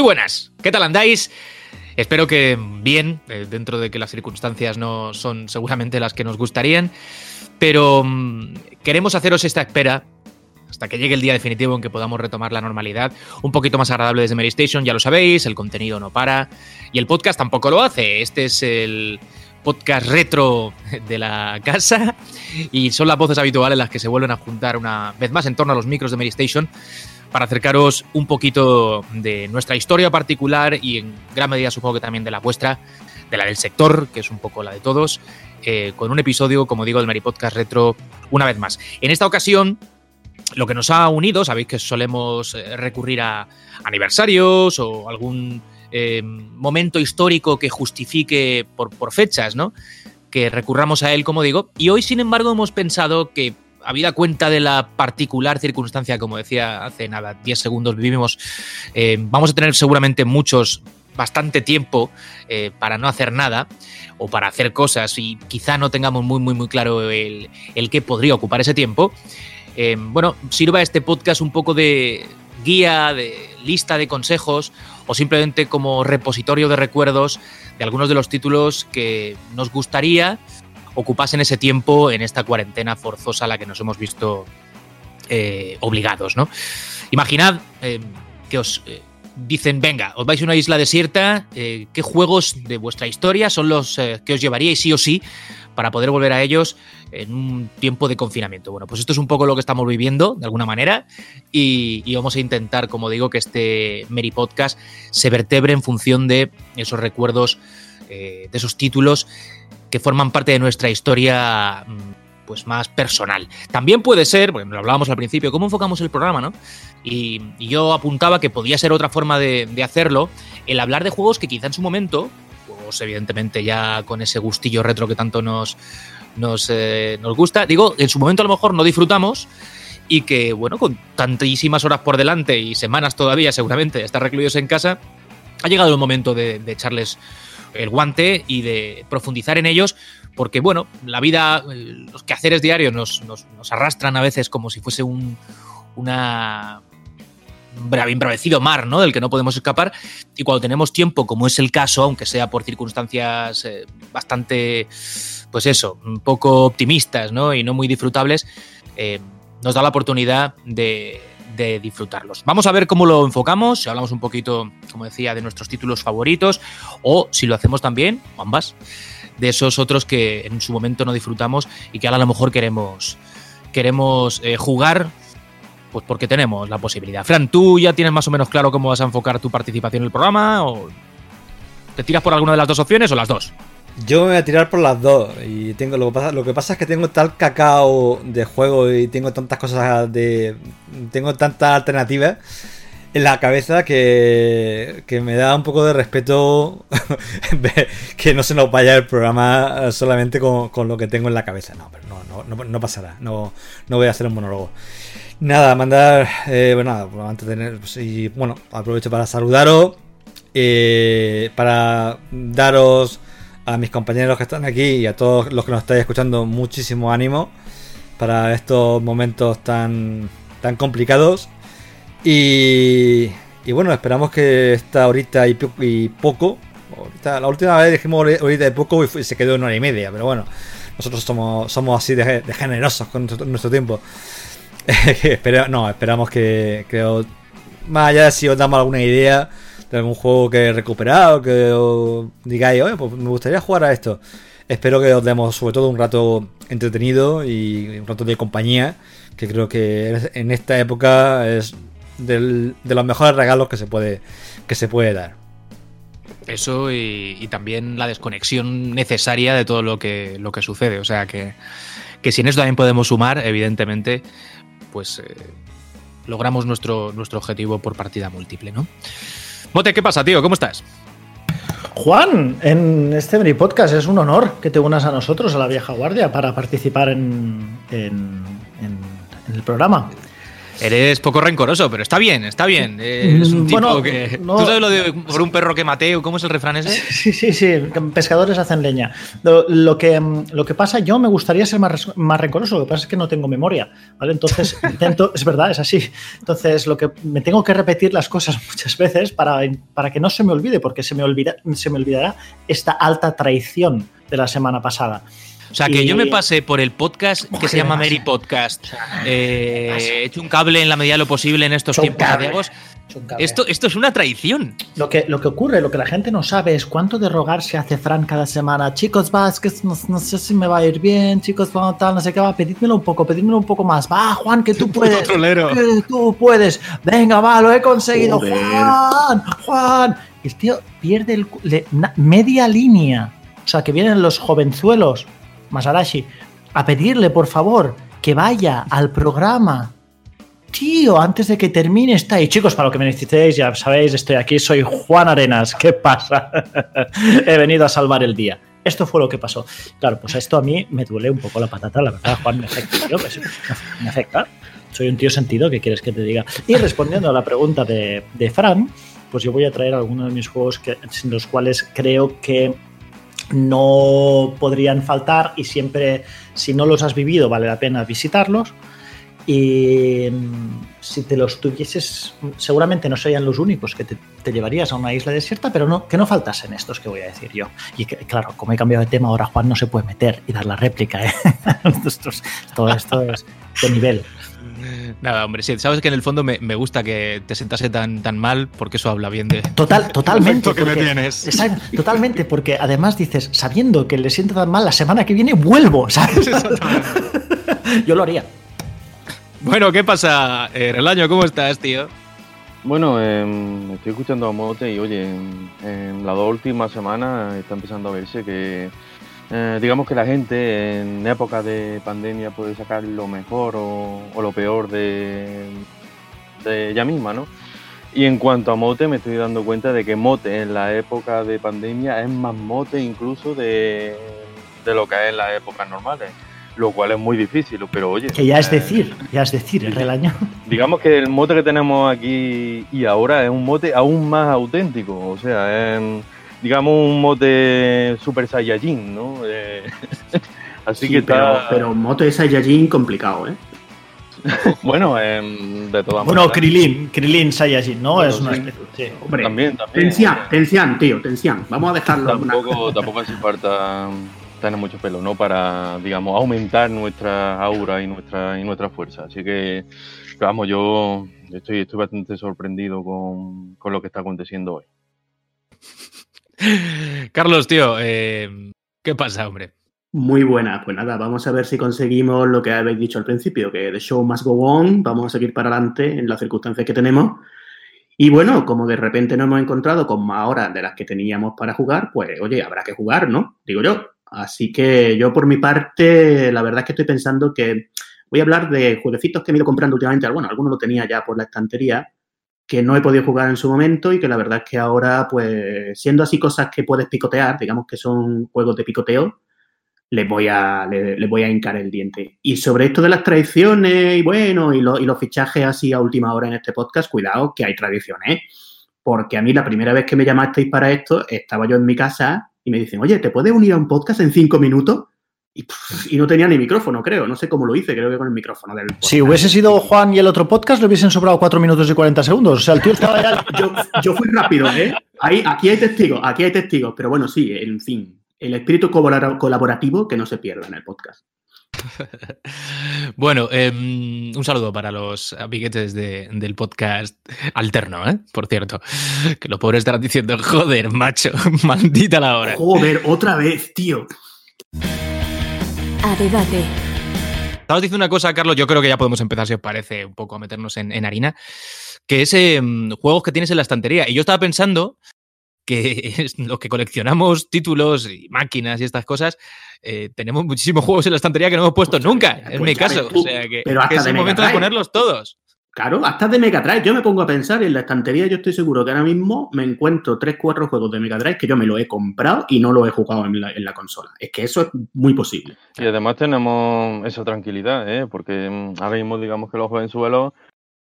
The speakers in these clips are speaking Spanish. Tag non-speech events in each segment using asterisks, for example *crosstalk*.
Muy buenas, ¿qué tal andáis? Espero que bien, eh, dentro de que las circunstancias no son seguramente las que nos gustarían, pero mm, queremos haceros esta espera hasta que llegue el día definitivo en que podamos retomar la normalidad, un poquito más agradable desde Mary Station, ya lo sabéis, el contenido no para y el podcast tampoco lo hace. Este es el podcast retro de la casa y son las voces habituales las que se vuelven a juntar una vez más en torno a los micros de Mary Station para acercaros un poquito de nuestra historia particular y en gran medida supongo que también de la vuestra, de la del sector, que es un poco la de todos, eh, con un episodio, como digo, del Mary Podcast Retro una vez más. En esta ocasión, lo que nos ha unido, sabéis que solemos eh, recurrir a aniversarios o algún eh, momento histórico que justifique por, por fechas, ¿no? Que recurramos a él, como digo. Y hoy, sin embargo, hemos pensado que habida cuenta de la particular circunstancia, como decía hace nada, 10 segundos vivimos, eh, vamos a tener seguramente muchos, bastante tiempo eh, para no hacer nada o para hacer cosas y quizá no tengamos muy, muy, muy claro el, el qué podría ocupar ese tiempo. Eh, bueno, sirva este podcast un poco de guía, de lista de consejos o simplemente como repositorio de recuerdos de algunos de los títulos que nos gustaría ocupasen ese tiempo en esta cuarentena forzosa a la que nos hemos visto eh, obligados, ¿no? Imaginad eh, que os eh, dicen, venga, os vais a una isla desierta, ¿qué juegos de vuestra historia son los que os llevaríais sí o sí para poder volver a ellos en un tiempo de confinamiento? Bueno, pues esto es un poco lo que estamos viviendo, de alguna manera, y, y vamos a intentar, como digo, que este Mary Podcast se vertebre en función de esos recuerdos, de esos títulos que forman parte de nuestra historia mm, pues más personal. También puede ser, bueno, lo hablábamos al principio, cómo enfocamos el programa, ¿no? Y, yo apuntaba que podía ser otra forma de, hacerlo, el hablar de juegos que quizá en su momento, pues evidentemente ya con ese gustillo retro que tanto nos, nos, eh, nos gusta, digo, en su momento a lo mejor no disfrutamos y que, bueno, con tantísimas horas por delante y semanas todavía seguramente estar recluidos en casa, ha llegado el momento de, de echarles el guante y de profundizar en ellos, porque bueno, la vida, los quehaceres diarios nos, nos, arrastran a veces como si fuese un, una un embravecido mar, ¿no? Del que no podemos escapar. Y cuando tenemos tiempo, como es el caso, aunque sea por circunstancias eh, bastante, pues eso, poco optimistas, ¿no? Y no muy disfrutables, eh, nos da la oportunidad de, de disfrutarlos. Vamos a ver cómo lo enfocamos, si hablamos un poquito, como decía, de nuestros títulos favoritos, o si lo hacemos también, ambas, de esos otros que en su momento no disfrutamos y que ahora a lo mejor queremos, queremos eh, jugar pues porque tenemos la posibilidad. Fran, ¿tú ya tienes más o menos claro cómo vas a enfocar tu participación en el programa? ¿O te tiras por alguna de las dos opciones o las dos? Yo me voy a tirar por las dos. Y tengo lo que pasa, lo que pasa es que tengo tal cacao de juego y tengo tantas cosas de. tengo tantas alternativas en la cabeza que, que me da un poco de respeto *laughs* que no se nos vaya el programa solamente con, con, lo que tengo en la cabeza. No, pero no, no, no, pasará. No, no voy a hacer un monólogo. Nada, mandar. Eh, bueno, nada, antes de tener. Pues, y bueno, aprovecho para saludaros. Eh, para daros a mis compañeros que están aquí y a todos los que nos estáis escuchando muchísimo ánimo para estos momentos tan, tan complicados. Y, y bueno, esperamos que esta horita y, poco. Ahorita, la última vez dijimos horita y poco y se quedó en hora y media, pero bueno, nosotros somos, somos así de, de generosos con nuestro, tiempo. *laughs* Espera, no, esperamos que, que más allá de si os damos alguna idea de algún juego que he recuperado, que digáis, oye, pues me gustaría jugar a esto. Espero que os demos sobre todo un rato entretenido y un rato de compañía, que creo que en esta época es de los mejores regalos que se puede, que se puede dar. Eso y, y también la desconexión necesaria de todo lo que, lo que sucede. O sea que, que si en eso también podemos sumar, evidentemente, pues eh, logramos nuestro, nuestro objetivo por partida múltiple, ¿no? Mote, ¿qué pasa, tío? ¿Cómo estás? Juan, en este Mini Podcast es un honor que te unas a nosotros, a la vieja guardia, para participar en, en- el programa. Eres poco rencoroso, pero está bien, está bien. Es un tipo bueno, que. no- ¿Tú sabes lo de por un perro que mateo? ¿Cómo es el refrán ese? *laughs* Sí, sí, sí, pescadores hacen leña. Lo, lo que, mm, lo que pasa, yo me gustaría ser más, más rencoroso, lo que pasa es que no tengo memoria, ¿vale? Entonces, *laughs* intento, es verdad, es así. Entonces, lo que me tengo que repetir las cosas *laughs* muchas veces para, para que no se me olvide, porque se me, olvida, se me olvidará esta alta traición de la semana pasada. O sea, que Y- yo me pasé por el podcast que se llama ¿qué Mary? Podcast. Eh, he hecho un cable en la medida de lo posible en estos tiempos. Esto, esto es una traición. Lo que, lo que ocurre, lo que la gente no sabe es cuánto de rogar se hace Fran cada semana. Chicos, va, es que no, no sé si me va a ir bien, chicos, va, tal, no sé qué, va, pedídmelo un poco, pedídmelo un poco más. Va, Juan, que tú *laughs* puedes. que tú puedes. Venga, va, lo he conseguido. Joder. Juan, Juan. El tío pierde el, le- na- media línea. O sea, que vienen los jovenzuelos, Masarashi, a pedirle, por favor, que vaya al programa Tío, antes de que termine está ahí. Chicos, para lo que me necesitéis, ya sabéis, estoy aquí, soy Juan Arenas. ¿Qué pasa? *laughs* He venido a salvar el día. Esto fue lo que pasó. Claro, pues esto a mí me duele un poco la patata, la verdad, Juan, me afecta. pues, me afecta. Soy un tío sentido, ¿qué quieres que te diga? Y respondiendo a la pregunta de, de Fran, pues yo voy a traer algunos de mis juegos en los cuales creo que no podrían faltar y siempre, si no los has vivido, vale la pena visitarlos. Y mm, si te los tuvieses, seguramente no serían los únicos que te, llevarías a una isla desierta, pero no, que no faltasen estos que voy a decir yo. Y que, claro, como he cambiado de tema, ahora Juan no se puede meter y dar la réplica. ¿eh? *laughs* todo esto es de nivel. Nada, hombre, sí, sabes que en el fondo me, me gusta que te sentase tan, tan mal porque eso habla bien de. Total, *laughs* totalmente. Que me tienes. Exacto, totalmente, porque además dices, sabiendo que le siento tan mal, la semana que viene vuelvo, ¿sabes? *laughs* Yo lo haría. Bueno, ¿qué pasa, eh, Relaño? ¿Cómo estás, tío? Bueno, em, estoy escuchando a Mote y oye, en, en las dos últimas semanas está empezando a verse que, eh, digamos que la gente en época de pandemia puede sacar lo mejor o, o lo peor de, de ella misma, ¿no? Y en cuanto a Mote, me estoy dando cuenta de que Mote en la época de pandemia es más Mote incluso de, de lo que es en las épocas normales, lo cual es muy difícil, pero oye. Que ya es eh, decir, ya es decir, el relaño. Digamos que el mote que tenemos aquí y ahora es un mote aún más auténtico, o sea, es, digamos un mote super saiyajin, ¿no? Eh, *laughs* así Sí, que pero, está, pero Moto es Saiyajin complicado, ¿eh? *laughs* bueno, em, de todas Bueno, maneras. Krilin, Krilin Saiyajin, ¿no? Bueno, es una especie. sí. Hombre, También, también. Sea, Tencian, tío, Tencian. Vamos a dejarlo. una- tampoco, *laughs* tampoco hace falta tener mucho pelo, ¿no? Para, digamos, aumentar nuestra aura y nuestra, y nuestra fuerza. Así que, vamos, yo estoy, estoy bastante sorprendido con, con lo que está aconteciendo hoy. *laughs* Carlos, tío, eh, ¿qué pasa, hombre? Muy buena. Pues nada, vamos a ver si conseguimos lo que habéis dicho al principio, que the show must go on, vamos a seguir para adelante en las circunstancias que tenemos. Y bueno, como de repente nos hemos encontrado con más horas de las que teníamos para jugar, pues oye, habrá que jugar, ¿no? Digo yo. Así que yo por mi parte, la verdad es que estoy pensando que voy a hablar de jueguecitos que me he ido comprando últimamente. Bueno, algunos lo tenía ya por la estantería, que no he podido jugar en su momento y que la verdad es que ahora, pues, siendo así cosas que puedes picotear, digamos que son juegos de picoteo, les voy a, le- les, voy a hincar el diente. Y sobre esto de las tradiciones y bueno, y, lo- y los fichajes así a última hora en este podcast, cuidado que hay tradiciones. Porque a mí la primera vez que me llamasteis para esto, estaba yo en mi casa y me dicen, oye, ¿te puedes unir a un podcast en cinco minutos? Y, no tenía ni micrófono, creo. No sé cómo lo hice, creo que con el micrófono del podcast. Si hubiese sido Juan y el otro podcast, le hubiesen sobrado 4 minutos y 40 segundos. O sea, el tío estaba ya. *laughs* yo, yo fui rápido, ¿eh? Ahí, aquí hay testigos, aquí hay testigos, pero bueno, sí, en fin, el espíritu colabora- colaborativo que no se pierda en el podcast. *laughs* Bueno, em, un saludo para los amiguetes de- del podcast alterno, ¿eh? Por cierto. Que los pobres estarán diciendo, joder, macho, *laughs* maldita la hora. Joder, otra vez, tío. A debate. Estabas diciendo una cosa, Carlos, yo creo que ya podemos empezar, si os parece, un poco a meternos en, en harina, que es em, juegos que tienes en la estantería. Y yo estaba pensando que *laughs* es lo que coleccionamos títulos y máquinas y estas cosas, eh, tenemos muchísimos juegos en la estantería que no hemos puesto Pues, nunca, pues en mi ves caso. tú, o sea que, pero hasta que es el momento de Drive. ponerlos todos. Claro, hasta de Mega Drive. Yo me pongo a pensar en la estantería, yo estoy seguro que ahora mismo me encuentro 3-4 juegos de Mega Drive que yo me los he comprado y no los he jugado en la, en la consola. Es que eso es muy posible. Y además tenemos esa tranquilidad, ¿eh? porque mm, ahora mismo digamos que los jovenzuelos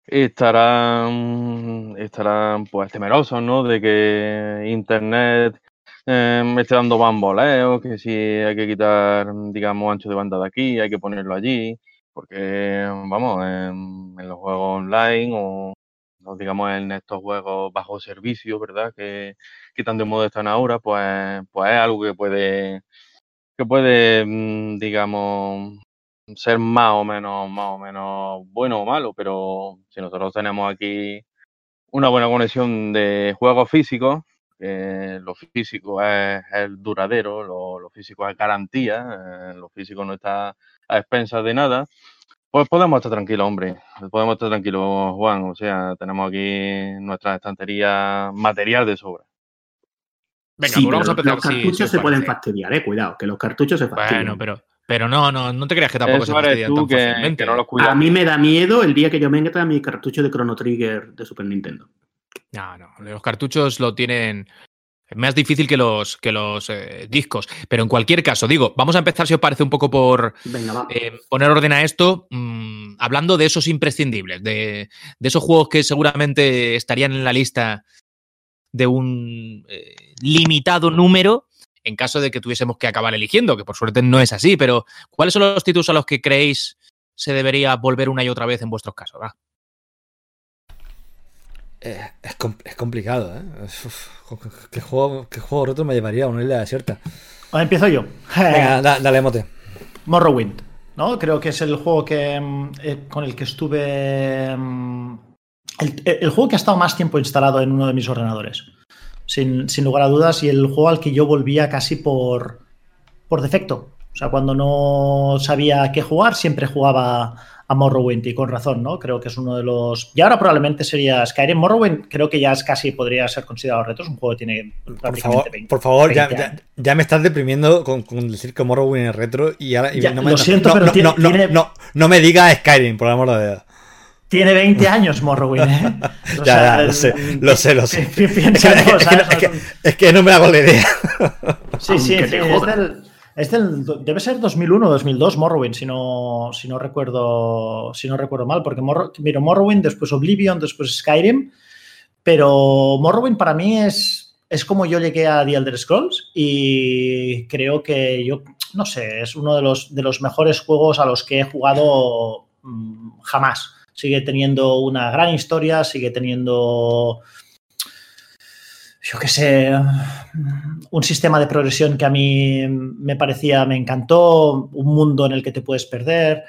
estarán, estarán pues temerosos, ¿no? De que Internet me esté dando bamboleos, que si hay que quitar, digamos, ancho de banda de aquí, hay que ponerlo allí, porque, vamos, en, en los juegos online o, digamos, en estos juegos bajo servicio, ¿verdad? Que, que tan de moda están ahora, pues, pues es algo que puede que puede, mm, digamos, ser más o menos, más o menos bueno o malo, pero si nosotros tenemos aquí una buena conexión de juegos físicos, que lo físico es, es duradero, lo, lo físico es garantía, eh, lo físico no está a expensas de nada, pues podemos estar tranquilos, hombre, podemos estar tranquilos, Juan, o sea, tenemos aquí nuestra estantería material de sobra. Venga, Sí, pues vamos a empezar. los si cartuchos os se pueden fastidiar, eh, cuidado, que los cartuchos se fastidian. Bueno, pero, pero no, no, no te creas que tampoco se Eso eres fastidian tú tan que, fácilmente. que no los A mí me da miedo el día que yo me meta mi cartucho de Chrono Trigger de Super Nintendo. No, no, los cartuchos lo tienen más difícil que los, que los eh, discos. Pero en cualquier caso, digo, vamos a empezar, si os parece, un poco por Venga, eh, poner orden a esto, mm, hablando de esos imprescindibles, de, de esos juegos que seguramente estarían en la lista de un eh, limitado número en caso de que tuviésemos que acabar eligiendo, que por suerte no es así, pero ¿cuáles son los títulos a los que creéis se debería volver una y otra vez en vuestros casos? Va. Eh, es, com- es complicado, ¿eh? Uf, ¿qué, juego, ¿Qué juego roto me llevaría a una isla desierta? Ahora empiezo yo. Venga, *laughs* da- dale, mote. Morrowind, ¿no? Creo que es el juego que mm, eh, con el que estuve. mm, El, el juego que ha estado más tiempo instalado en uno de mis ordenadores. Sin, sin lugar a dudas. Y el juego al que yo volvía casi por, por defecto. O sea, cuando no sabía qué jugar, siempre jugaba a Morrowind y con razón, ¿no? Creo que es uno de los... Y ahora probablemente sería Skyrim. Morrowind creo que ya es casi podría ser considerado reto. Es un juego que tiene Por favor, 20 por favor ya, 20 ya, años. ya me estás deprimiendo con, con decir que Morrowind es retro y ahora y Ya, no me lo siento, no, pero no, tiene- no, no, tiene- no, no me digas Skyrim, por el amor de Dios. Tiene 20 años Morrowind, ¿eh? *laughs* Ya, sea, ya, lo sé, lo sé, lo sé. Es que- en es cosas, que- es que- ¿no? es que no me hago la idea. Sí, sí, sí, es del, es del- debe ser 2001 o 2002 Morrowind, si no, si no recuerdo si no recuerdo mal, porque Morro, miro Morrowind, después Oblivion, después Skyrim, pero Morrowind para mí es, es como yo llegué a The Elder Scrolls y creo que yo, no sé, es uno de los, de los mejores juegos a los que he jugado mm, jamás. Sigue teniendo una gran historia, sigue teniendo yo qué sé, un sistema de progresión que a mí me parecía, me encantó, un mundo en el que te puedes perder.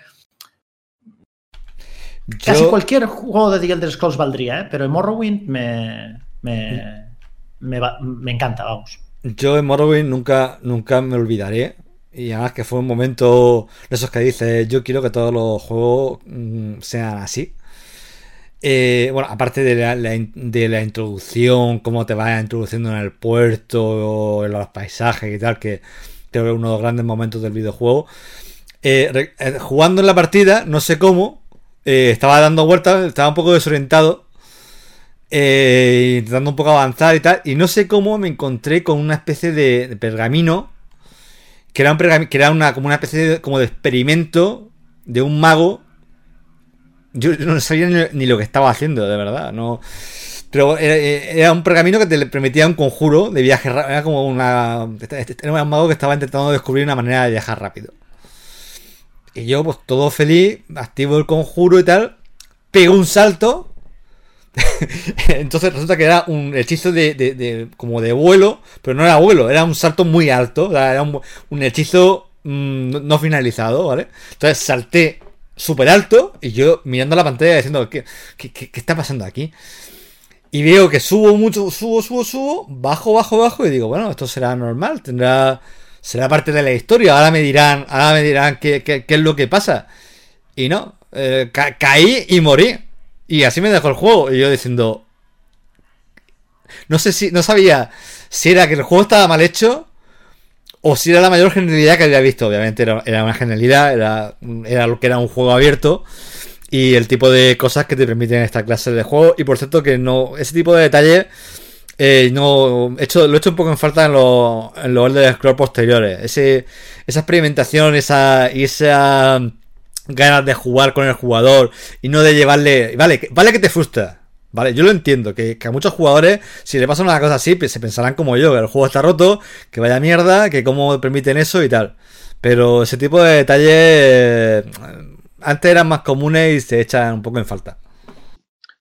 Casi cualquier juego de The Elder Scrolls valdría, ¿eh? pero en Morrowind me, me, me, va- me encanta, vamos. Yo en Morrowind nunca, nunca me olvidaré. Y además que fue un momento de esos que dices, yo quiero que todos los juegos mm, sean así. Eh, bueno, aparte de la, de la introducción, cómo te vas introduciendo en el puerto, en los paisajes y tal, que creo que es uno de los grandes momentos del videojuego. Eh, eh, jugando en la partida, no sé cómo, eh, estaba dando vueltas, estaba un poco desorientado intentando un poco avanzar y tal. Y no sé cómo me encontré con una especie de, de pergamino. Que era, un pergami- que era una, como una especie de, como de experimento de un mago. Yo, no sabía ni, lo que estaba haciendo, de verdad. No. Pero era, era un pergamino que te permitía un conjuro de viaje rápido. Era como una. Era un mago que estaba intentando descubrir una manera de viajar rápido. Y yo, pues todo feliz, activo el conjuro y tal. Pego un salto. *laughs* Entonces resulta que era un hechizo de, de- como de vuelo, pero no era vuelo, era un salto muy alto, era un, un hechizo mm, no- no finalizado, ¿vale? Entonces salté súper alto y yo mirando la pantalla diciendo, ¿qué, qué, qué- está pasando aquí? Y veo que subo mucho, subo, subo, subo, bajo, bajo, bajo y digo, bueno, esto será normal, tendrá, será parte de la historia, ahora me dirán, ahora me dirán qué, qué- qué es lo que pasa. Y no, eh, ca- caí y morí. Y así me dejó el juego. Y yo diciendo, no sé si, no sabía si era que el juego estaba mal hecho o si era la mayor genialidad que había visto. Obviamente era, era una genialidad, era, era lo que era un juego abierto y el tipo de cosas que te permiten esta clase de juego. Y por cierto que no, ese tipo de detalles eh, no, hecho, lo he hecho un poco en falta en los, en los de Scroll posteriores. Ese, esa experimentación, esa, y esa ganas de jugar con el jugador y no de llevarle. Vale, vale que te frustra. Vale, yo lo entiendo, que, a muchos jugadores, si le pasa una cosa así, se pensarán como yo, que el juego está roto, que vaya mierda, que cómo permiten eso y tal. Pero ese tipo de detalles eh, antes eran más comunes y se echan un poco en falta.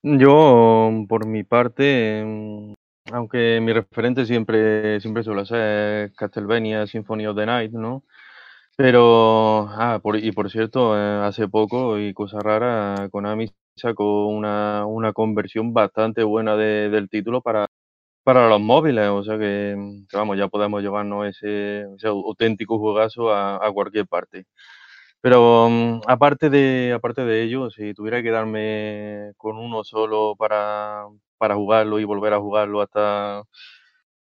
Yo, por mi parte, aunque mi referente siempre, siempre suele ser Castlevania Symphony of the Night, ¿no? Pero, ah, por, y por cierto, eh, hace poco, y cosa rara, Konami sacó una, una conversión bastante buena de, del título para, para los móviles, o sea que, vamos, ya podemos llevarnos ese, auténtico juegazo a, a cualquier parte. Pero mm, aparte de, aparte de ello, si tuviera que darme con uno solo para, para jugarlo y volver a jugarlo hasta,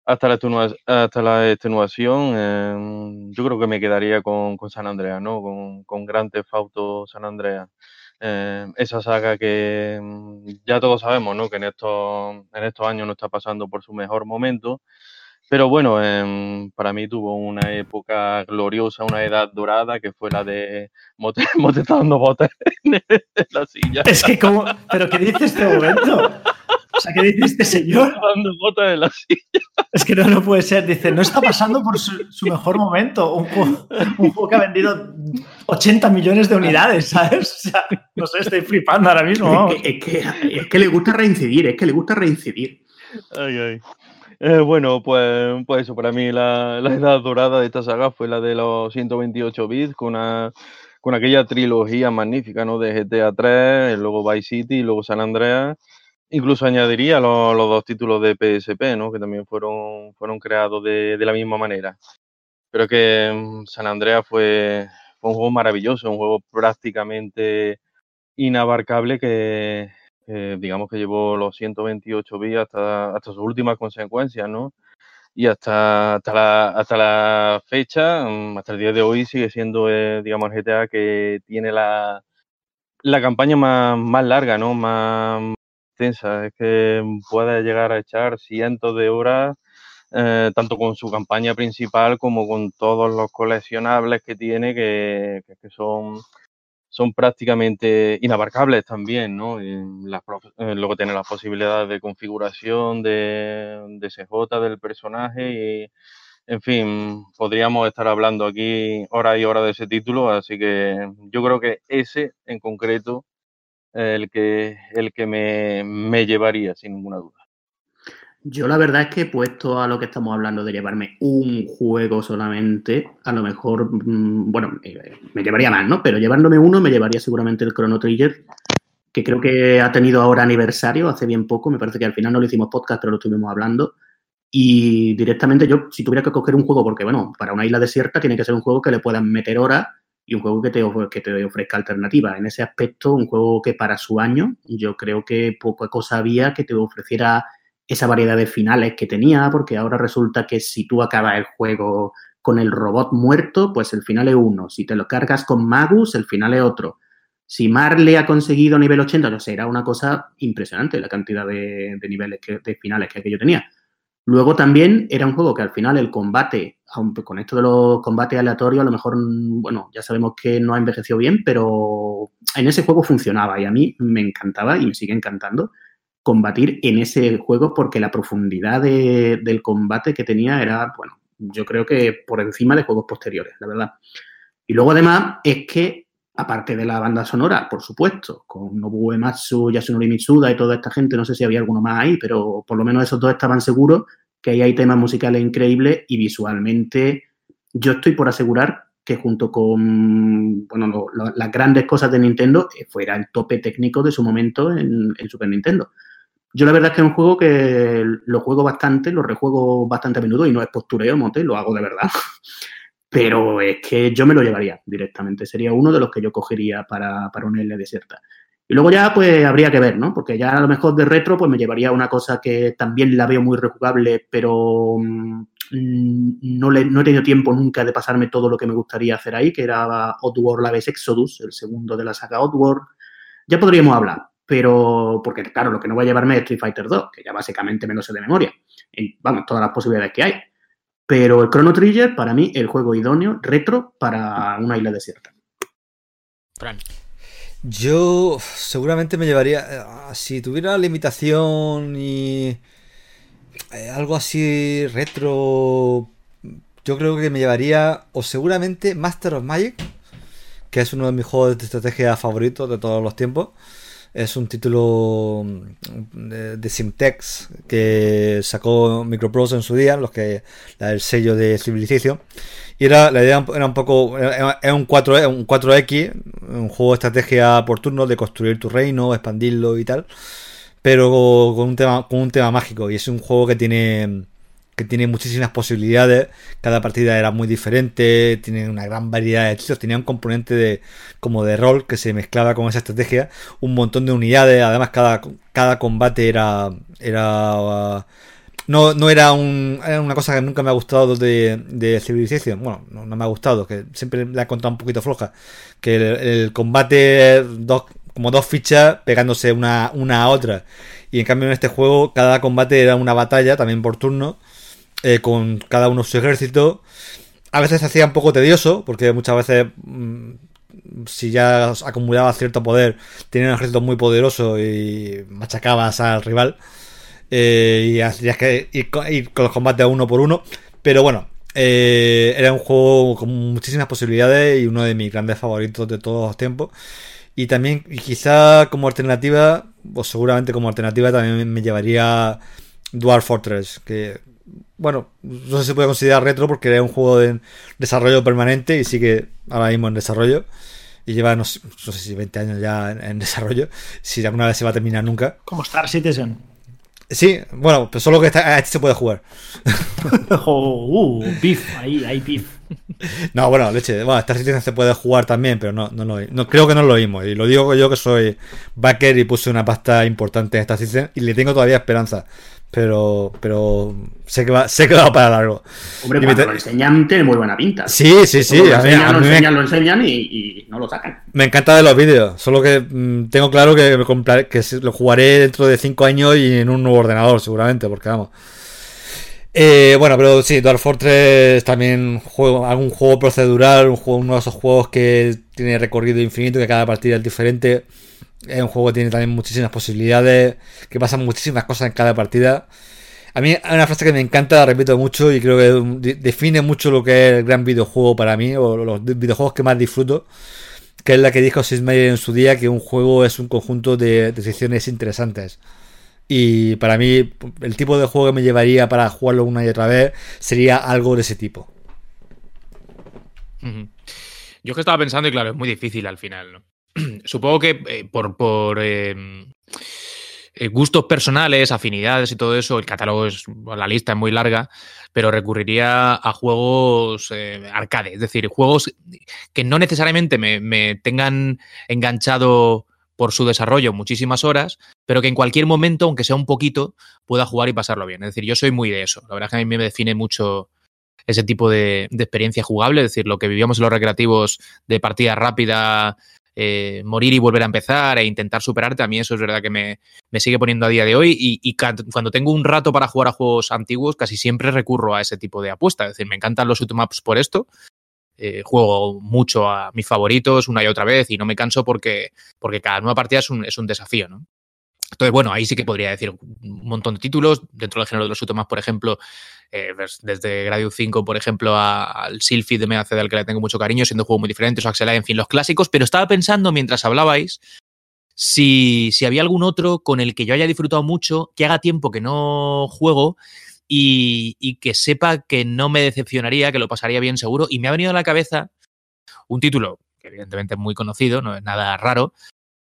hasta, la, hasta la extenuación, em, yo creo que me quedaría con, San Andreas, ¿no? Con, con Grand Theft San Andreas. Em, esa saga que mm, ya todos sabemos, ¿no? Que en estos, en estos años no está pasando por su mejor momento pero bueno, em, para mí tuvo una época gloriosa, una edad dorada, que fue la de Mote, *laughs* está dando botes en la silla. Es que como, ¿pero qué dice este momento? O sea, ¿qué dice este señor? *laughs* dando botas en la silla. Es que no, no puede ser. Dice, no está pasando por su, mejor momento. Un juego, un juego, que ha vendido 80 millones de unidades, ¿sabes? O sea, no sé, estoy flipando ahora mismo. Es que, es que, le gusta reincidir, es que le gusta reincidir. Ay, ay. Eh, bueno, pues, pues eso, para mí la, la, edad dorada de esta saga fue la de los 128 bits, con, con aquella trilogía magnífica, ¿no? De GTA 3, luego Vice City, luego San Andreas. Incluso añadiría los, dos títulos de PSP, ¿no? Que también fueron, fueron creados de, de la misma manera. Pero que mm, San Andreas fue, fue un juego maravilloso, un juego prácticamente inabarcable que, digamos que llevó los 128 días hasta, hasta sus últimas consecuencias, ¿no? Y hasta, hasta, la, hasta la fecha, mm, hasta el día de hoy, sigue siendo, eh, digamos, el GTA que tiene la, la campaña más, más larga, ¿no? Más extensa. Es que puede llegar a echar cientos de horas, eh, tanto con su campaña principal como con todos los coleccionables que tiene, que, que son son prácticamente inabarcables también, ¿no? Eh, luego tiene las posibilidades de configuración de, de CJ del personaje y, en fin, podríamos estar hablando aquí hora y hora de ese título, así que yo creo que ese en concreto el que, el que me, me llevaría, sin ninguna duda. Yo la verdad es que puesto a lo que estamos hablando de llevarme un juego solamente, a lo mejor, mm, bueno, eh, me llevaría más, ¿no? Pero llevándome uno me llevaría seguramente el Chrono Trigger, que creo que ha tenido ahora aniversario hace bien poco, me parece que al final no lo hicimos podcast, pero lo estuvimos hablando. Y directamente yo, si tuviera que coger un juego, porque bueno, para una isla desierta tiene que ser un juego que le puedan meter horas y un juego que te, que te ofrezca alternativas. En ese aspecto, un juego que para su año, yo creo que poca cosa había que te ofreciera esa variedad de finales que tenía, porque ahora resulta que si tú acabas el juego con el robot muerto, pues el final es uno. Si te lo cargas con Magus, el final es otro. Si Marley ha conseguido nivel 80, no sé, era una cosa impresionante la cantidad de, niveles, que, de finales que aquello tenía. Luego también era un juego que al final el combate, aunque con esto de los combates aleatorios, a lo mejor, bueno, ya sabemos que no ha envejecido bien, pero en ese juego funcionaba y a mí me encantaba y me sigue encantando combatir en ese juego porque la profundidad del combate que tenía era, bueno, yo creo que por encima de juegos posteriores, la verdad. Y luego además es que, aparte de la banda sonora, por supuesto, con Nobuo Ematsu, Yasunori Mitsuda y toda esta gente, no sé si había alguno más ahí, pero por lo menos esos dos estaban seguros que ahí hay temas musicales increíbles y visualmente yo estoy por asegurar que junto con bueno, las grandes cosas de Nintendo eh, fuera el tope técnico de su momento en Super Nintendo. Yo la verdad es que es un juego que lo juego bastante, lo rejuego bastante a menudo y no es postureo, mote, lo hago de verdad. *laughs* Pero es que yo me lo llevaría directamente. Sería uno de los que yo cogería para, para una isla desierta. Y luego ya, pues, habría que ver, ¿no? Porque ya a lo mejor de retro, pues me llevaría una cosa que también la veo muy rejugable, pero mm, no, le, no he tenido tiempo nunca de pasarme todo lo que me gustaría hacer ahí, que era Oddworld Aves Exodus, el segundo de la saga Oddworld. Ya podríamos hablar, pero porque claro, lo que no voy a llevarme es Street Fighter 2, que ya básicamente me lo sé de memoria. Y, vamos, todas las posibilidades que hay. Pero el Chrono Trigger, para mí, el juego idóneo, retro, para una isla desierta. Fran. Yo seguramente me llevaría. eh, Si tuviera limitación y. eh, algo así retro. Yo creo que me llevaría. O seguramente Master of Magic. Que es uno de mis juegos de estrategia favoritos de todos los tiempos. Es un título mm, de, de Simtex que sacó Microprose en su día, los que el sello de Civilization. Y era, la idea era un poco. Era un, 4, un 4X, un juego de estrategia por turno de construir tu reino, expandirlo y tal. Pero con un tema, con un tema mágico. Y es un juego que tiene. Que tiene muchísimas posibilidades. Cada partida era muy diferente. Tiene una gran variedad de hechizos. Tenía un componente de. como de rol que se mezclaba con esa estrategia. Un montón de unidades. Además, cada, cada combate era. era. No, no era, un, una cosa que nunca me ha gustado de, de Civilization. Bueno, no, me ha gustado, que siempre la he encontrado un poquito floja. Que el, el combate, dos, como dos fichas pegándose una, una a otra. Y en cambio en este juego cada combate era una batalla, también por turno, eh, con cada uno su ejército. A veces hacía un poco tedioso, porque muchas veces mm, si ya acumulaba cierto poder, tenía un ejército muy poderoso y machacabas al rival eh, y hacías que ir con, ir con, los combates uno por uno. Pero bueno, eh, era un juego con muchísimas posibilidades y uno de mis grandes favoritos de todos los tiempos. Y también, y quizá como alternativa, o seguramente como alternativa, también me llevaría Dwarf Fortress, que bueno, no sé si se puede considerar retro porque era un juego de desarrollo permanente y sigue ahora mismo en desarrollo. Y lleva, no sé, no sé si 20 años ya en, en desarrollo. Si alguna vez se va a terminar nunca. Como Star Citizen. Sí, bueno, pues solo que está, a este se puede jugar. *laughs* oh, uh, beef, ahí, hay beef. *laughs* No, bueno, leche, bueno, Star Citizen se puede jugar también, pero no, no lo no, creo que no lo oímos. Y lo digo yo que soy backer y puse una pasta importante en Star Citizen y le tengo todavía esperanza. Pero, pero sé que va, sé que va para largo. Hombre, cuando te... lo enseñan tiene muy buena pinta. Sí, sí, sí. Lo enseñan, a mí, lo, enseñan, me... lo enseñan y, y, no lo sacan. Me encanta de los vídeos, solo que mmm, tengo claro que, me compraré, que lo jugaré dentro de 5 años y en un nuevo ordenador, seguramente, porque vamos. Eh, bueno, pero sí, Dwarf Fortress también juego, algún juego procedural, un juego, uno de esos juegos que tiene recorrido infinito, que cada partida es diferente. Es un juego que tiene también muchísimas posibilidades, que pasan muchísimas cosas en cada partida. A mí hay una frase que me encanta, la repito mucho y creo que define mucho lo que es el gran videojuego para mí, o los videojuegos que más disfruto, que es la que dijo Sid Meier en su día, que un juego es un conjunto de decisiones interesantes. Y para mí, el tipo de juego que me llevaría para jugarlo una y otra vez sería algo de ese tipo. Yo que estaba pensando, y claro, es muy difícil al final, ¿no? *clears throat* Supongo que eh, por, por eh, gustos personales, afinidades y todo eso, el catálogo es, la lista es muy larga, pero recurriría a juegos eh, arcade, es decir, juegos que no necesariamente me, me tengan enganchado por su desarrollo muchísimas horas, pero que en cualquier momento, aunque sea un poquito, pueda jugar y pasarlo bien. Es decir, yo soy muy de eso. La verdad es que a mí me define mucho ese tipo de, experiencia jugable, es decir, lo que vivíamos en los recreativos de partida rápida, eh, morir y volver a empezar e intentar superarte, a mí eso es verdad que me, me sigue poniendo a día de hoy y, cuando tengo un rato para jugar a juegos antiguos casi siempre recurro a ese tipo de apuesta, es decir, me encantan los shoot'em-ups por esto, eh, juego mucho a mis favoritos una y otra vez y no me canso porque, porque cada nueva partida es un, es un desafío, ¿no? Entonces, bueno, ahí sí que podría decir un montón de títulos. Dentro del género de los shoot'em por ejemplo, eh, desde Gradius 5, por ejemplo, al Sylphid de MAC, al que le tengo mucho cariño, siendo juegos muy diferentes, o Axelay, en fin, los clásicos. Pero estaba pensando mientras hablabais si, si había algún otro con el que yo haya disfrutado mucho, que haga tiempo que no juego y, que sepa que no me decepcionaría, que lo pasaría bien seguro. Y me ha venido a la cabeza un título que evidentemente es muy conocido, no es nada raro,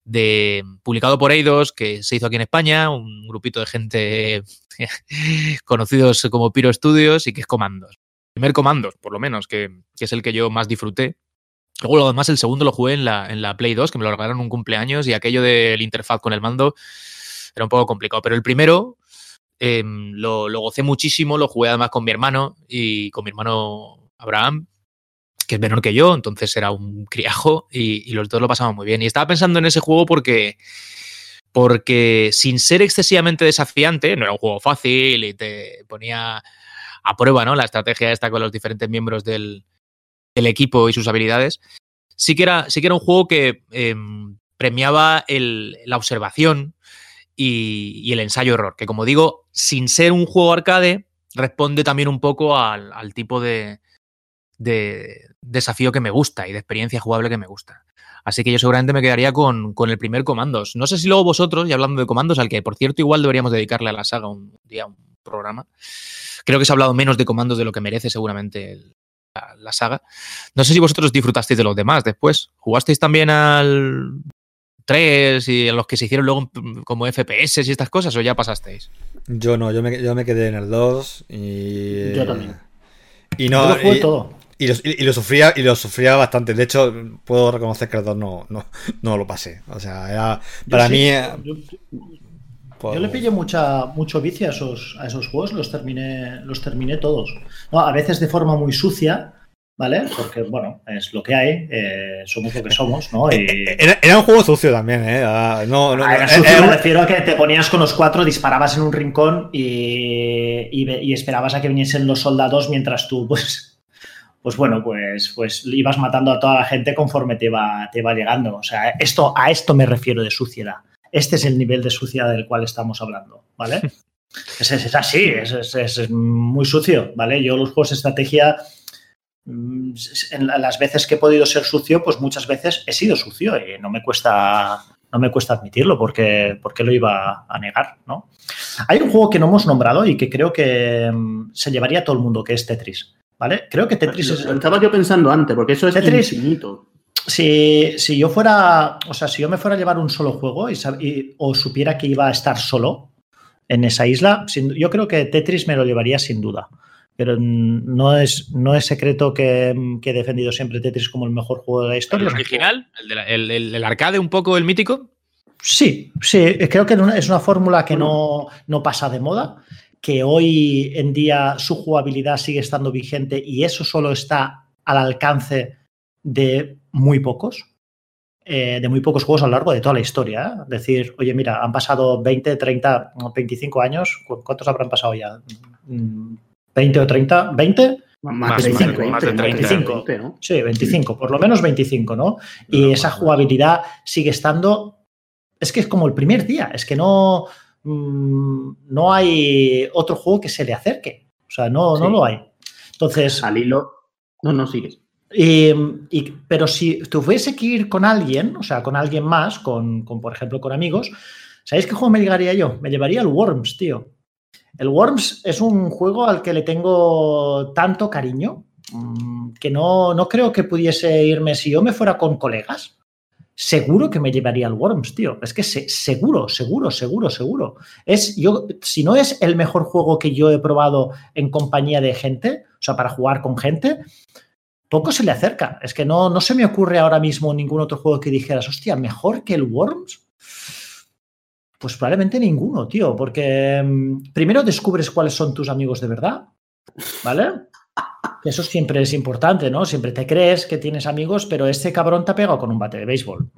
de publicado por Eidos, que se hizo aquí en España, un grupito de gente *laughs* conocidos como Piro Studios y que es Comandos. Primer Comandos, por lo menos, que, que es el que yo más disfruté. Luego, además, el segundo lo jugué en la, en la Play 2, que me lo regalaron un cumpleaños, y aquello del interfaz con el mando era un poco complicado. Pero el primero eh, lo, lo, gocé muchísimo, lo jugué además con mi hermano y con mi hermano Abraham, que es menor que yo, entonces era un criajo, y, los dos lo pasamos muy bien. Y estaba pensando en ese juego porque porque sin ser excesivamente desafiante, no era un juego fácil y te ponía a prueba ¿no? la estrategia esta con los diferentes miembros del, equipo y sus habilidades, sí que era, sí que era un juego que eh, premiaba el, la observación y, el ensayo-error, que como digo, sin ser un juego arcade, responde también un poco al, tipo de, de, desafío que me gusta y de experiencia jugable que me gusta. Así que yo seguramente me quedaría con, con, el primer comandos. No sé si luego vosotros, y hablando de comandos, al que por cierto igual deberíamos dedicarle a la saga un día, un programa. Creo que se ha hablado menos de comandos de lo que merece seguramente la, la, saga. No sé si vosotros disfrutasteis de los demás después. ¿Jugasteis también al 3 y a los que se hicieron luego como FPS y estas cosas o ya pasasteis? Yo no, yo me, yo me quedé en el 2 y... Yo también. Y no... Yo lo jugué y, todo. Y lo, y lo, sufría y lo sufría bastante. De hecho, puedo reconocer que el 2 no, no, no lo pasé. O sea, era para yo mí. Sí, yo, pues... yo, le pillé mucha, mucho vicio a esos, a esos juegos, los terminé, los terminé todos. No, a veces de forma muy sucia, ¿vale? Porque, bueno, es lo que hay, eh, somos lo que somos, ¿no? Y... Era, era, un juego sucio también, ¿eh? No, no, ah, era sucio, era... me refiero a que te ponías con los cuatro, disparabas en un rincón y, y, y esperabas a que viniesen los soldados mientras tú, pues pues bueno, pues, pues ibas matando a toda la gente conforme te va, te va llegando. O sea, esto, a esto me refiero de suciedad. Este es el nivel de suciedad del cual estamos hablando, ¿vale? es, *laughs* es, es, así, es, es, muy sucio, ¿vale? Yo los juegos de estrategia, en las veces que he podido ser sucio, pues muchas veces he sido sucio y no me cuesta, no me cuesta admitirlo porque, porque lo iba a negar, ¿no? Hay un juego que no hemos nombrado y que creo que mm, se llevaría a todo el mundo, que es Tetris. ¿Vale? Creo que Tetris es. Estaba yo pensando antes, porque eso es Tetris, infinito. Si, si, yo fuera. O sea, si yo me fuera a llevar un solo juego y, y, o supiera que iba a estar solo en esa isla, sin, yo creo que Tetris me lo llevaría sin duda. Pero no es, no es secreto que, que, he defendido siempre Tetris como el mejor juego de la historia. ¿El original? ¿El, de la, el, el, el arcade un poco, el mítico? Sí, sí, creo que es una fórmula que no, no pasa de moda que hoy en día su jugabilidad sigue estando vigente y eso solo está al alcance de muy pocos, eh, de muy pocos juegos a lo largo de toda la historia. ¿eh? Decir, oye, mira, han pasado 20, 30, 25 años, ¿cuántos habrán pasado ya? ¿20 o 30? ¿20? Más, 25, más de 30, 25. 20, ¿no? Sí, 25, por lo menos 25, ¿no? Y no, esa jugabilidad sigue estando. Es que es como el primer día, es que no mmm, no hay otro juego que se le acerque. O sea, no, sí. no lo hay. Entonces. Al hilo. No, no sigues. Y, y, pero si tuviese que ir con alguien, o sea, con alguien más, con, con, por ejemplo, con amigos, ¿sabéis qué juego me llevaría yo? Me llevaría el Worms, tío. El Worms es un juego al que le tengo tanto cariño mmm, que no, no creo que pudiese irme si yo me fuera con colegas seguro que me llevaría al Worms, tío. Es que se, seguro, seguro, seguro, seguro. Es, yo, si no es el mejor juego que yo he probado en compañía de gente, o sea, para jugar con gente, poco se le acerca. Es que no, no se me ocurre ahora mismo ningún otro juego que dijeras, hostia, mejor que el Worms. Pues probablemente ninguno, tío, porque um, primero descubres cuáles son tus amigos de verdad, ¿vale? Eso siempre es importante, ¿no? Siempre te crees que tienes amigos, pero este cabrón te ha pegado con un bate de béisbol.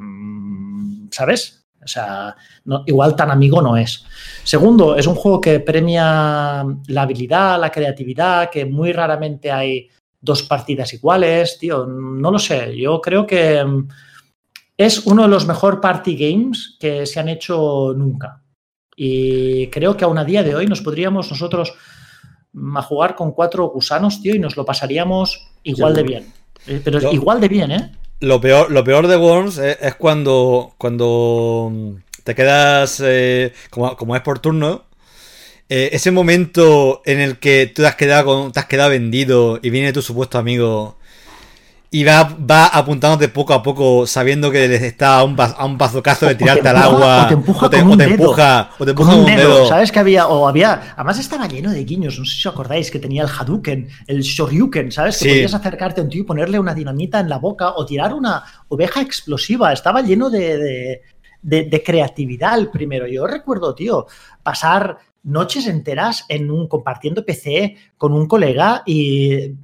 ¿Sabes? O sea, igual tan amigo no es. Segundo, es un juego que premia la habilidad, la creatividad, que muy raramente hay dos partidas iguales, tío. No lo sé. Yo creo que es uno de los mejor party games que se han hecho nunca. Y creo que aún a día de hoy nos podríamos nosotros a jugar con cuatro gusanos, tío, y nos lo pasaríamos igual de bien. Eh, pero igual de bien, ¿eh? Lo peor, lo peor de Worms es, es cuando, cuando te quedas, eh, como, como, es por turno, eh, ese momento en el que tú te has, quedado con, te has quedado vendido y viene tu supuesto amigo y va, va apuntándote poco a poco, sabiendo que les está a un, a un bazocazo de tirarte te al agua. o te empuja o te, con o un te dedo. empuja, o te empuja un con un dedo, dedo. ¿sabes? Que había, o había, además estaba lleno de guiños, no sé si os acordáis, que tenía el Hadouken, el Shoryuken, ¿sabes? Que Sí. podías acercarte a un tío y ponerle una dinamita en la boca o tirar una oveja explosiva, estaba lleno de, de- de- de creatividad el primero. Yo recuerdo, tío, pasar noches enteras en un compartiendo PC con un colega y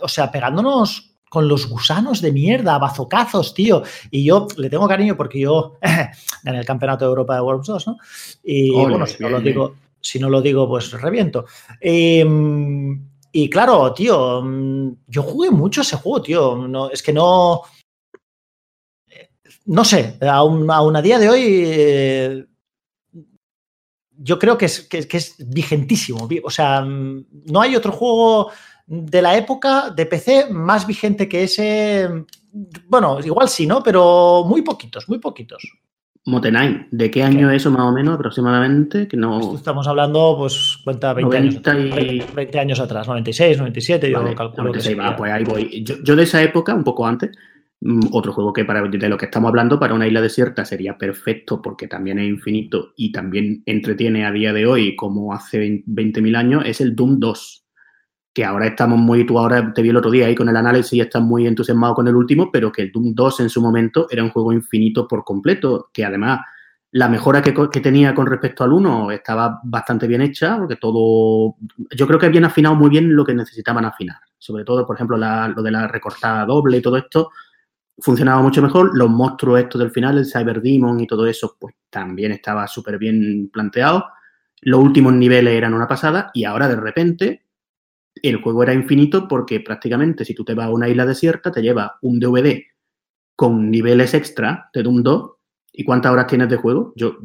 o sea, pegándonos con los gusanos de mierda, bazocazos, tío. Y yo le tengo cariño porque yo *laughs* gané el campeonato de Europa de Worms 2, ¿no? Y Ole, bueno, si no, lo digo, si no lo digo, pues reviento. Em, y claro, tío, mm, yo jugué mucho ese juego, tío. No, es que no. No sé, aún, aún a día de hoy. eh, yo creo que es, que, que es vigentísimo. vi- O sea, mm, no hay otro juego de la época de PC más vigente que ese. Bueno, igual sí, ¿no? Pero muy poquitos, muy poquitos. Motenine, ¿de qué año es eso más o menos aproximadamente? Que no. Esto estamos hablando, pues, cuenta 20 años, 90 y- 20 años atrás, 96, 97, yo Vale, calculo que 96, va, sería. pues ahí voy. Yo, yo de esa época, un poco antes, mm, otro juego que para de lo que estamos hablando para una isla desierta sería perfecto porque también es infinito y también entretiene a día de hoy como hace 20.000 años, es el Doom 2. Que ahora estamos muy, tú ahora te vi el otro día ahí con el análisis y estás muy entusiasmado con el último, pero que el Doom 2 en su momento era un juego infinito por completo, que además la mejora que, que tenía con respecto al 1 estaba bastante bien hecha, porque todo. Yo creo que habían afinado muy bien lo que necesitaban afinar. Sobre todo, por ejemplo, la- lo de la recortada doble y todo esto funcionaba mucho mejor. Los monstruos estos del final, el Cyber Demon y todo eso, pues también estaba súper bien planteado. Los últimos niveles eran una pasada y ahora de repente el juego era infinito porque prácticamente si tú te vas a una isla desierta te lleva un DVD con niveles extra de Doom 2 ¿Y cuántas horas tienes de juego? Yo,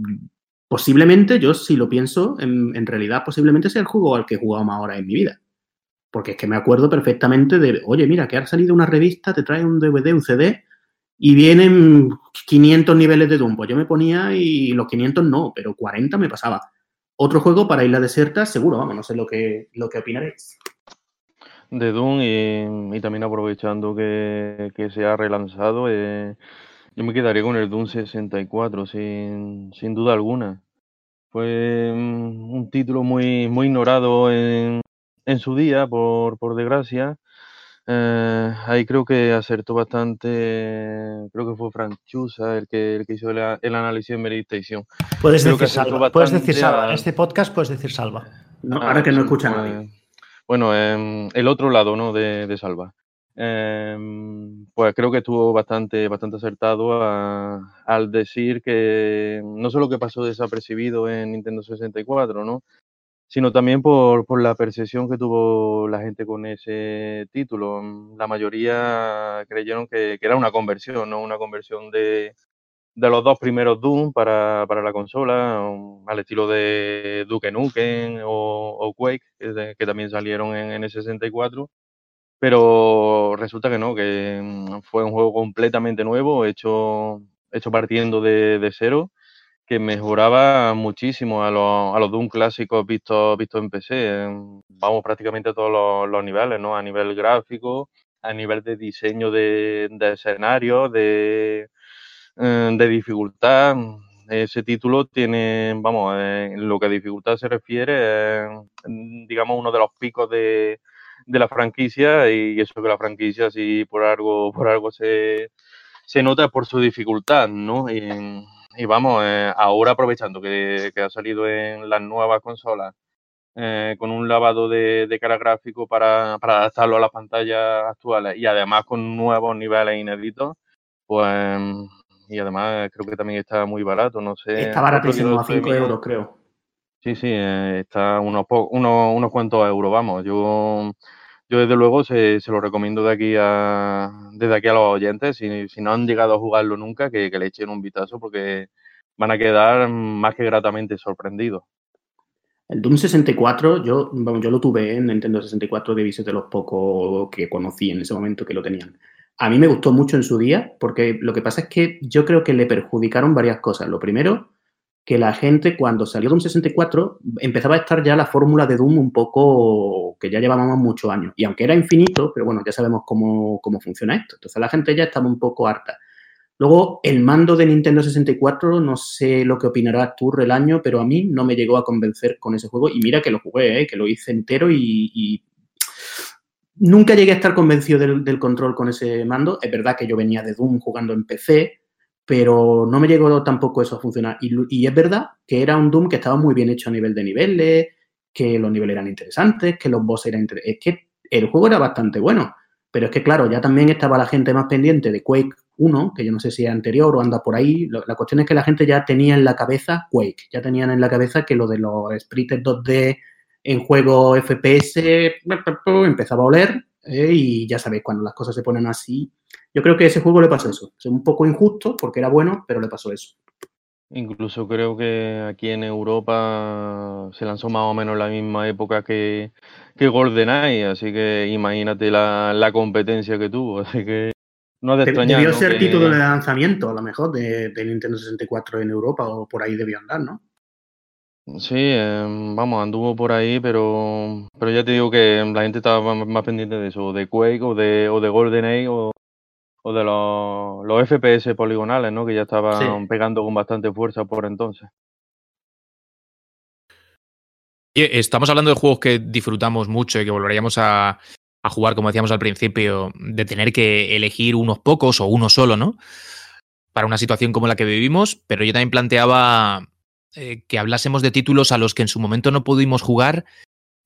posiblemente, yo si lo pienso, en, realidad posiblemente sea el juego al que he jugado más horas en mi vida. Porque es que me acuerdo perfectamente de, oye, mira, que ha salido una revista, te trae un DVD, un CD, y vienen 500 niveles de Doom. Pues yo me ponía y los 500 no, pero 40 me pasaba. Otro juego para Isla Desierta, seguro, vamos, no sé lo que, lo que opinaréis. de Doom y, también aprovechando que, que se ha relanzado, eh, yo me quedaría con el Doom 64, sin, sin duda alguna. Fue mm, un título muy, muy ignorado en, en su día, por, por desgracia. Eh, ahí creo que acertó bastante, creo que fue Franchusa el que, el que hizo el, análisis en Meditación. Puedes Creo decir salva. Puedes decir salva. a- este podcast puedes decir salva. No, Ah, ahora que no escucha pues, nadie. Bueno, em, el otro lado, ¿no? De, de Salva. Em, pues creo que estuvo bastante, bastante acertado a- al decir que no solo que pasó desapercibido en Nintendo 64, ¿no? Sino también por, por la percepción que tuvo la gente con ese título. La mayoría creyeron que, que era una conversión, ¿no? Una conversión de, de los dos primeros Doom para, para la consola, um, al estilo de Duke Nukem o, Quake, que, también salieron en, en el 64. Pero resulta que no, que mm, fue un juego completamente nuevo, hecho, hecho partiendo de, de cero, que mejoraba muchísimo a los, a los Doom clásicos vistos vistos en PC. Vamos, prácticamente a todos los, niveles, ¿no? A nivel gráfico, a nivel de diseño de, de escenarios, de, eh, de dificultad. Ese título tiene, vamos, eh, en lo que a dificultad se refiere, eh, digamos, uno de los picos de, de la franquicia y eso que la franquicia, si por algo, por algo se, se nota por su dificultad, ¿no? Y vamos, eh, ahora aprovechando que, que ha salido en las nuevas consolas eh, con un lavado de, de cara gráfico para, para adaptarlo a las pantallas actuales y además con nuevos niveles inéditos, pues y además creo que también está muy barato, no sé. Está baratísimo, a estuve 5 mirando. euros, creo. Sí, sí, eh, está unos, unos, unos cuantos euros, vamos. Yo, yo desde luego se, lo recomiendo de aquí a, desde aquí a los oyentes, si, si no han llegado a jugarlo nunca, que, que le echen un vistazo porque van a quedar más que gratamente sorprendidos. El Doom 64, yo, vamos, yo lo tuve en Nintendo 64, de de los pocos que conocí en ese momento que lo tenían. A mí me gustó mucho en su día, porque lo que pasa es que yo creo que le perjudicaron varias cosas. Lo primero, que la gente cuando salió Doom 64 empezaba a estar ya la fórmula de Doom un poco que ya llevábamos muchos años. Y aunque era infinito, pero bueno, ya sabemos cómo, cómo funciona esto. Entonces la gente ya estaba un poco harta. Luego, el mando de Nintendo 64, no sé lo que opinarás tú el año, pero a mí no me llegó a convencer con ese juego. Y mira que lo jugué, ¿eh? que lo hice entero y, nunca llegué a estar convencido del, del, control con ese mando. Es verdad que yo venía de Doom jugando en PC, pero no me llegó tampoco eso a funcionar. Y, es verdad que era un Doom que estaba muy bien hecho a nivel de niveles, que los niveles eran interesantes, que los bosses eran interesantes. Es que el juego era bastante bueno. Pero es que, claro, ya también estaba la gente más pendiente de Quake 1, que yo no sé si es anterior o anda por ahí. La cuestión es que la gente ya tenía en la cabeza Quake, ya tenían en la cabeza que lo de los sprites 2D en juego FPS empezaba a oler ¿eh? y ya sabéis, cuando las cosas se ponen así. Yo creo que a ese juego le pasó eso. Es un poco injusto porque era bueno, pero le pasó eso. Incluso creo que aquí en Europa se lanzó más o menos la misma época que, que GoldenEye, así que imagínate la, la competencia que tuvo. *laughs* Así que no de extrañar. Debió ¿no? ser que... título de lanzamiento, a lo mejor, de, de, Nintendo 64 en Europa o por ahí debió andar, ¿no? Sí, eh, vamos, anduvo por ahí, pero, pero ya te digo que la gente estaba más, pendiente de eso, de Quake o de, o de GoldenEye o, o de los, los, FPS poligonales, ¿no? Que ya estaban sí. pegando con bastante fuerza por entonces. Estamos hablando de juegos que disfrutamos mucho y que volveríamos a, a jugar, como decíamos al principio, de tener que elegir unos pocos o uno solo, ¿no? Para una situación como la que vivimos, pero yo también planteaba eh, que hablásemos de títulos a los que en su momento no pudimos jugar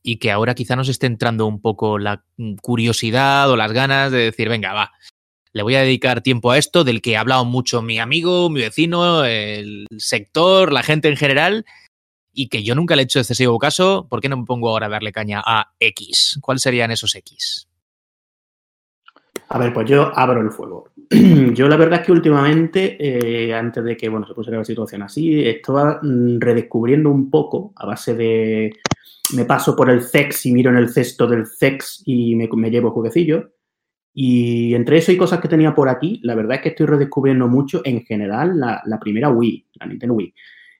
y que ahora quizá nos esté entrando un poco la curiosidad o las ganas de decir, venga, va, le voy a dedicar tiempo a esto, del que ha hablado mucho mi amigo, mi vecino, el sector, la gente en general, y que yo nunca le he hecho excesivo caso, ¿por qué no me pongo ahora a darle caña a X? ¿Cuáles serían esos X? A ver, pues yo abro el fuego. *clears throat* Yo la verdad es que últimamente, eh, antes de que bueno, se pusiera la situación así, estaba mm, redescubriendo un poco a base de... Me paso por el CEX y miro en el cesto del CEX y me, me llevo jueguecillos. Y entre eso y cosas que tenía por aquí, la verdad es que estoy redescubriendo mucho en general la, la primera Wii, la Nintendo Wii.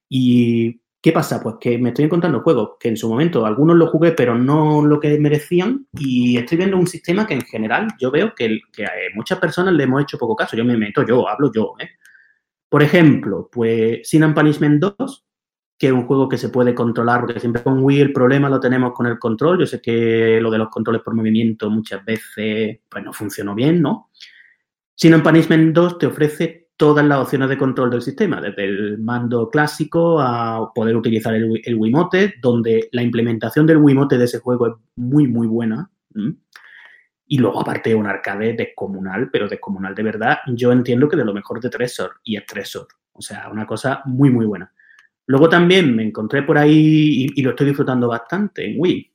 Y ¿Qué pasa? Pues que me estoy encontrando juegos que en su momento algunos los jugué, pero no lo que merecían. Y estoy viendo un sistema que en general yo veo que, a muchas personas le hemos hecho poco caso. Yo me meto yo, hablo yo. ¿eh? Por ejemplo, pues Sin and Punishment 2, que es un juego que se puede controlar, porque siempre con Wii el problema lo tenemos con el control. Yo sé que lo de los controles por movimiento muchas veces pues no funcionó bien, ¿no? Sin and Punishment 2 te ofrece todas las opciones de control del sistema, desde el mando clásico a poder utilizar el, el Wiimote, donde la implementación del Wiimote de ese juego es muy, muy buena. Y luego, aparte, un arcade descomunal, pero descomunal de verdad. Yo entiendo que de lo mejor de Tresor, y es Tresor. O sea, una cosa muy, muy buena. Luego también me encontré por ahí, y, lo estoy disfrutando bastante, en Wii,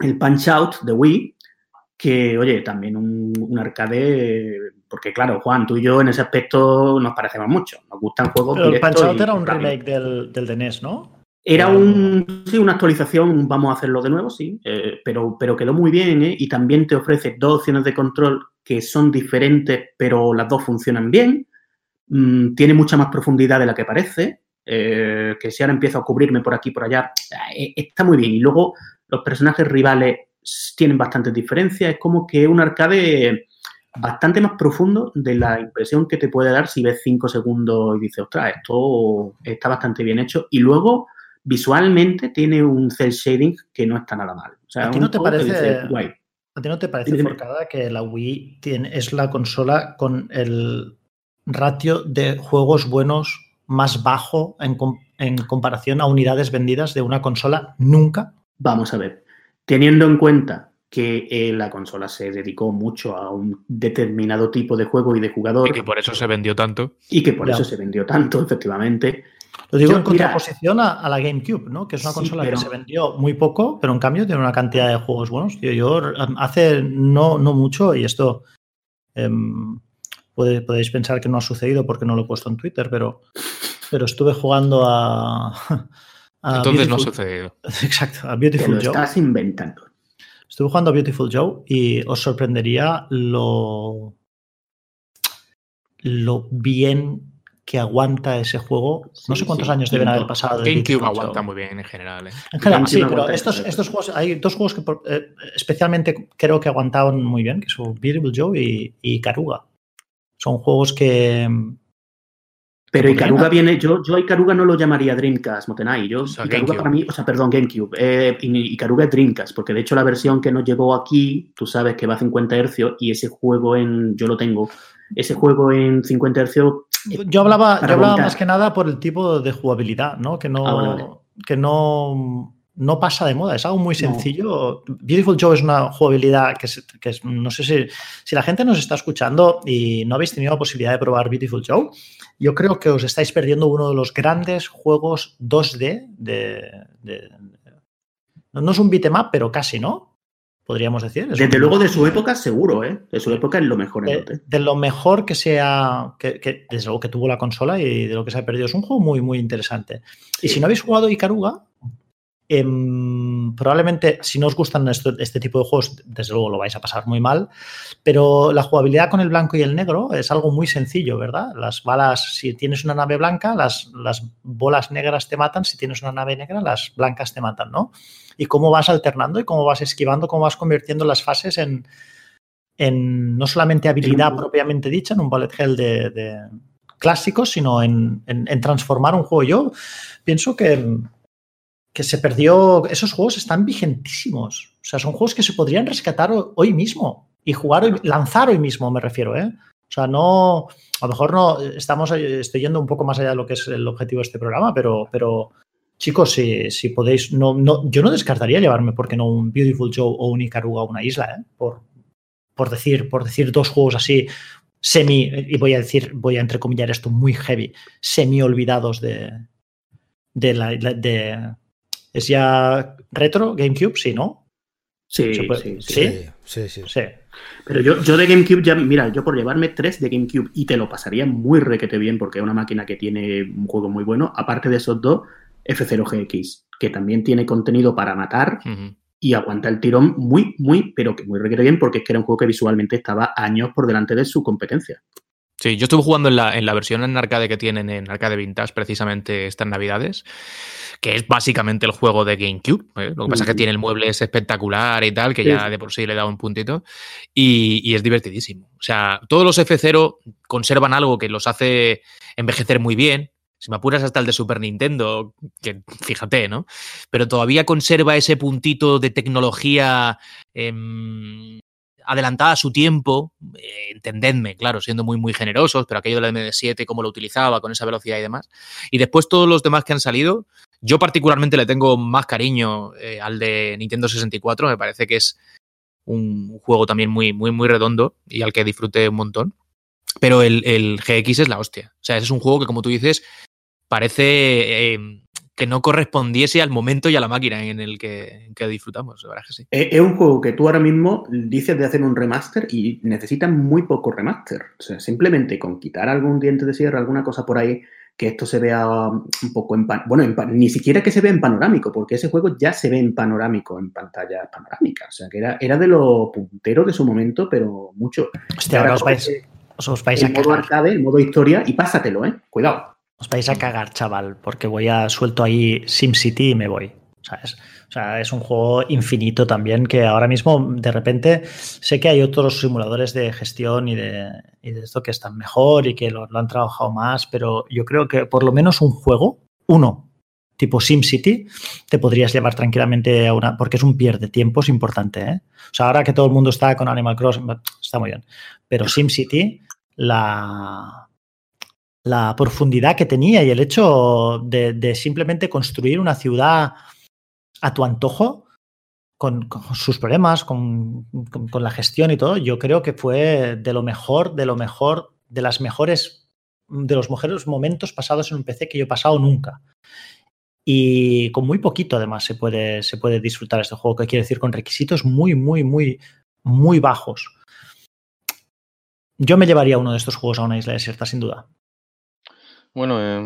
el Punch Out de Wii, que, oye, también un, arcade, porque claro, Juan, tú y yo en ese aspecto nos parecemos mucho, nos gustan juegos Pero el Punch-Out era un remake del, del de NES, ¿no? Era un, sí, una actualización, vamos a hacerlo de nuevo, sí, eh, pero, pero quedó muy bien ¿eh? y también te ofrece dos opciones de control que son diferentes, pero las dos funcionan bien. Mm, tiene mucha más profundidad de la que parece, eh, que si ahora empiezo a cubrirme por aquí por allá, eh, está muy bien. Y luego los personajes rivales tienen bastantes diferencias. Es como que un arcade bastante más profundo de la impresión que te puede dar si ves cinco segundos y dices, ostras, esto está bastante bien hecho. Y luego, visualmente, tiene un cel shading que no está nada mal. O sea, ¿A ti no te parece, dice, guay. ¿a ti no te parece forcada que la Wii tiene, es la consola con el ratio de juegos buenos más bajo en, en comparación a unidades vendidas de una consola nunca? Vamos a ver teniendo en cuenta que eh, la consola se dedicó mucho a un determinado tipo de juego y de jugador. Y que por eso se vendió tanto. Y que por ya. eso se vendió tanto, efectivamente. Lo digo Yo, en contraposición mira, a, a, la GameCube, ¿no? Que es una sí, consola pero... que se vendió muy poco, pero en cambio tiene una cantidad de juegos buenos. Tío, yo hace no, no mucho, y esto eh, puede, podéis pensar que no ha sucedido porque no lo he puesto en Twitter, pero, pero estuve jugando a. *laughs* A Entonces Beautiful, no ha sucedido. *laughs* Exacto, a Beautiful Te lo Joe. estás inventando. Estuve jugando a Beautiful Joe y os sorprendería lo, lo bien que aguanta ese juego. No Sí, sé cuántos sí. años deben haber pasado. GameCube aguanta Joe. muy bien en general. ¿eh? En general, sí, pero estos, estos juegos, hay dos juegos que por- eh, especialmente creo que aguantaban muy bien, que son Beautiful Joe y, y Caruga. Son juegos que... Pero Icaruga viene, yo, yo a Icaruga no lo llamaría Dreamcast, Motenai. Yo, O sea, Icaruga GameCube. para mí, o sea, perdón, GameCube. Eh, Icaruga es Dreamcast, porque de hecho la versión que nos llegó aquí, tú sabes que va a 50 Hz y ese juego en, yo lo tengo, ese juego en 50 Hz, Yo hablaba, yo hablaba más que nada por el tipo de jugabilidad, ¿no? Que no, Ah, vale, vale. que no, no pasa de moda, es algo muy No. sencillo. Beautiful Joe es una jugabilidad que, es, que es- no sé si, si la gente nos está escuchando y no habéis tenido la posibilidad de probar Beautiful Joe, yo creo que os estáis perdiendo uno de los grandes juegos 2D de... de- no es un beat'em up, pero casi, ¿no? Podríamos decir. Es desde un- luego de su época seguro, ¿eh? De su época es lo mejor en de, de lo mejor que sea, que, que desde luego que tuvo la consola y de lo que se ha perdido. Es un juego muy, muy interesante. Y si no habéis jugado Icaruga, em, probablemente si no os gustan este tipo de juegos, desde luego lo vais a pasar muy mal, pero la jugabilidad con el blanco y el negro es algo muy sencillo, ¿verdad? Las balas, si tienes una nave blanca, las, las bolas negras te matan, si tienes una nave negra, las blancas te matan, ¿no? Y cómo vas alternando y cómo vas esquivando, cómo vas convirtiendo las fases en, en no solamente habilidad propiamente dicha, en un bullet hell de, de clásicos, sino en, en- en transformar un juego. Yo pienso que, que se perdió, esos juegos están vigentísimos. O sea, son juegos que se podrían rescatar ho- hoy mismo y jugar, hoy- lanzar hoy mismo, me refiero, ¿eh? O sea, no, a lo mejor no, estamos, eh, estoy yendo un poco más allá de lo que es el objetivo de este programa, pero, pero chicos, si, si podéis, no, no, yo no descartaría llevarme, ¿por qué no un Beautiful Joe o un Icaruga a una isla, ¿eh? Por, por decir, por decir dos juegos así semi, y voy a decir, voy a entrecomillar esto muy heavy, semi olvidados de, la- de, es ya retro, GameCube, sí, ¿no? Sí, sí, sí. ¿Sí? sí, sí. Sí. Pero yo, yo de GameCube ya, mira, yo por llevarme tres de GameCube y te lo pasaría muy requete bien porque es una máquina que tiene un juego muy bueno. Aparte de esos dos, F0GX, que también tiene contenido para matar y aguanta el tirón muy, muy, pero que muy requete bien porque es que era un juego que visualmente estaba años por delante de su competencia. Sí, yo estuve jugando en la, en la versión en arcade que tienen en arcade vintage precisamente estas navidades, que es básicamente el juego de GameCube. ¿eh? Lo que pasa es que tiene el mueble es espectacular y tal, que Sí, ya de por sí le da un puntito, y, y es divertidísimo. O sea, todos los F0 conservan algo que los hace envejecer muy bien. Si me apuras hasta el de Super Nintendo, que fíjate, ¿no? Pero todavía conserva ese puntito de tecnología em, adelantada a su tiempo, eh, entendedme, claro, siendo muy, muy generosos, pero aquello del MD7, cómo lo utilizaba, con esa velocidad y demás. Y después todos los demás que han salido, yo particularmente le tengo más cariño eh, al de Nintendo 64, me parece que es un juego también muy, muy, muy redondo y al que disfruté un montón. Pero el, el GX es la hostia. O sea, ese es un juego que, como tú dices, parece eh, que no correspondiese al momento y a la máquina en el que, en que disfrutamos. La verdad es que sí. Es es un juego que tú ahora mismo dices de hacer un remaster y necesitan muy poco remaster. O sea, simplemente con quitar algún diente de sierra, alguna cosa por ahí, que esto se vea un poco en pan- bueno, en pan- ni siquiera que se vea en panorámico, porque ese juego ya se ve en panorámico, en pantalla panorámica. O sea, que era, era de lo puntero de su momento, pero mucho. Hostia, ahora os vais, os, vais a el modo cagar. arcade, el modo historia, y pásatelo, ¿eh? Cuidado. Os vais a cagar, chaval, porque voy a suelto ahí SimCity y me voy. ¿sabes? O sea, es un juego infinito también que ahora mismo, de repente, sé que hay otros simuladores de gestión y de, y de esto que están mejor y que lo, han trabajado más, pero yo creo que por lo menos un juego, uno, tipo SimCity, te podrías llevar tranquilamente a una. Porque es un pierde tiempos importante. ¿eh? O sea, ahora que todo el mundo está con Animal Crossing, está muy bien. Pero SimCity, la, la profundidad que tenía y el hecho de, simplemente construir una ciudad a tu antojo, con, sus problemas, con, con, con, la gestión y todo, yo creo que fue de lo mejor, de lo mejor, de las mejores, de los mejores momentos pasados en un PC que yo he pasado nunca. Y con muy poquito, además, se puede, se puede disfrutar este juego, que quiere decir con requisitos muy, muy, muy, muy bajos. Yo me llevaría uno de estos juegos a una isla desierta, sin duda. Bueno, eh,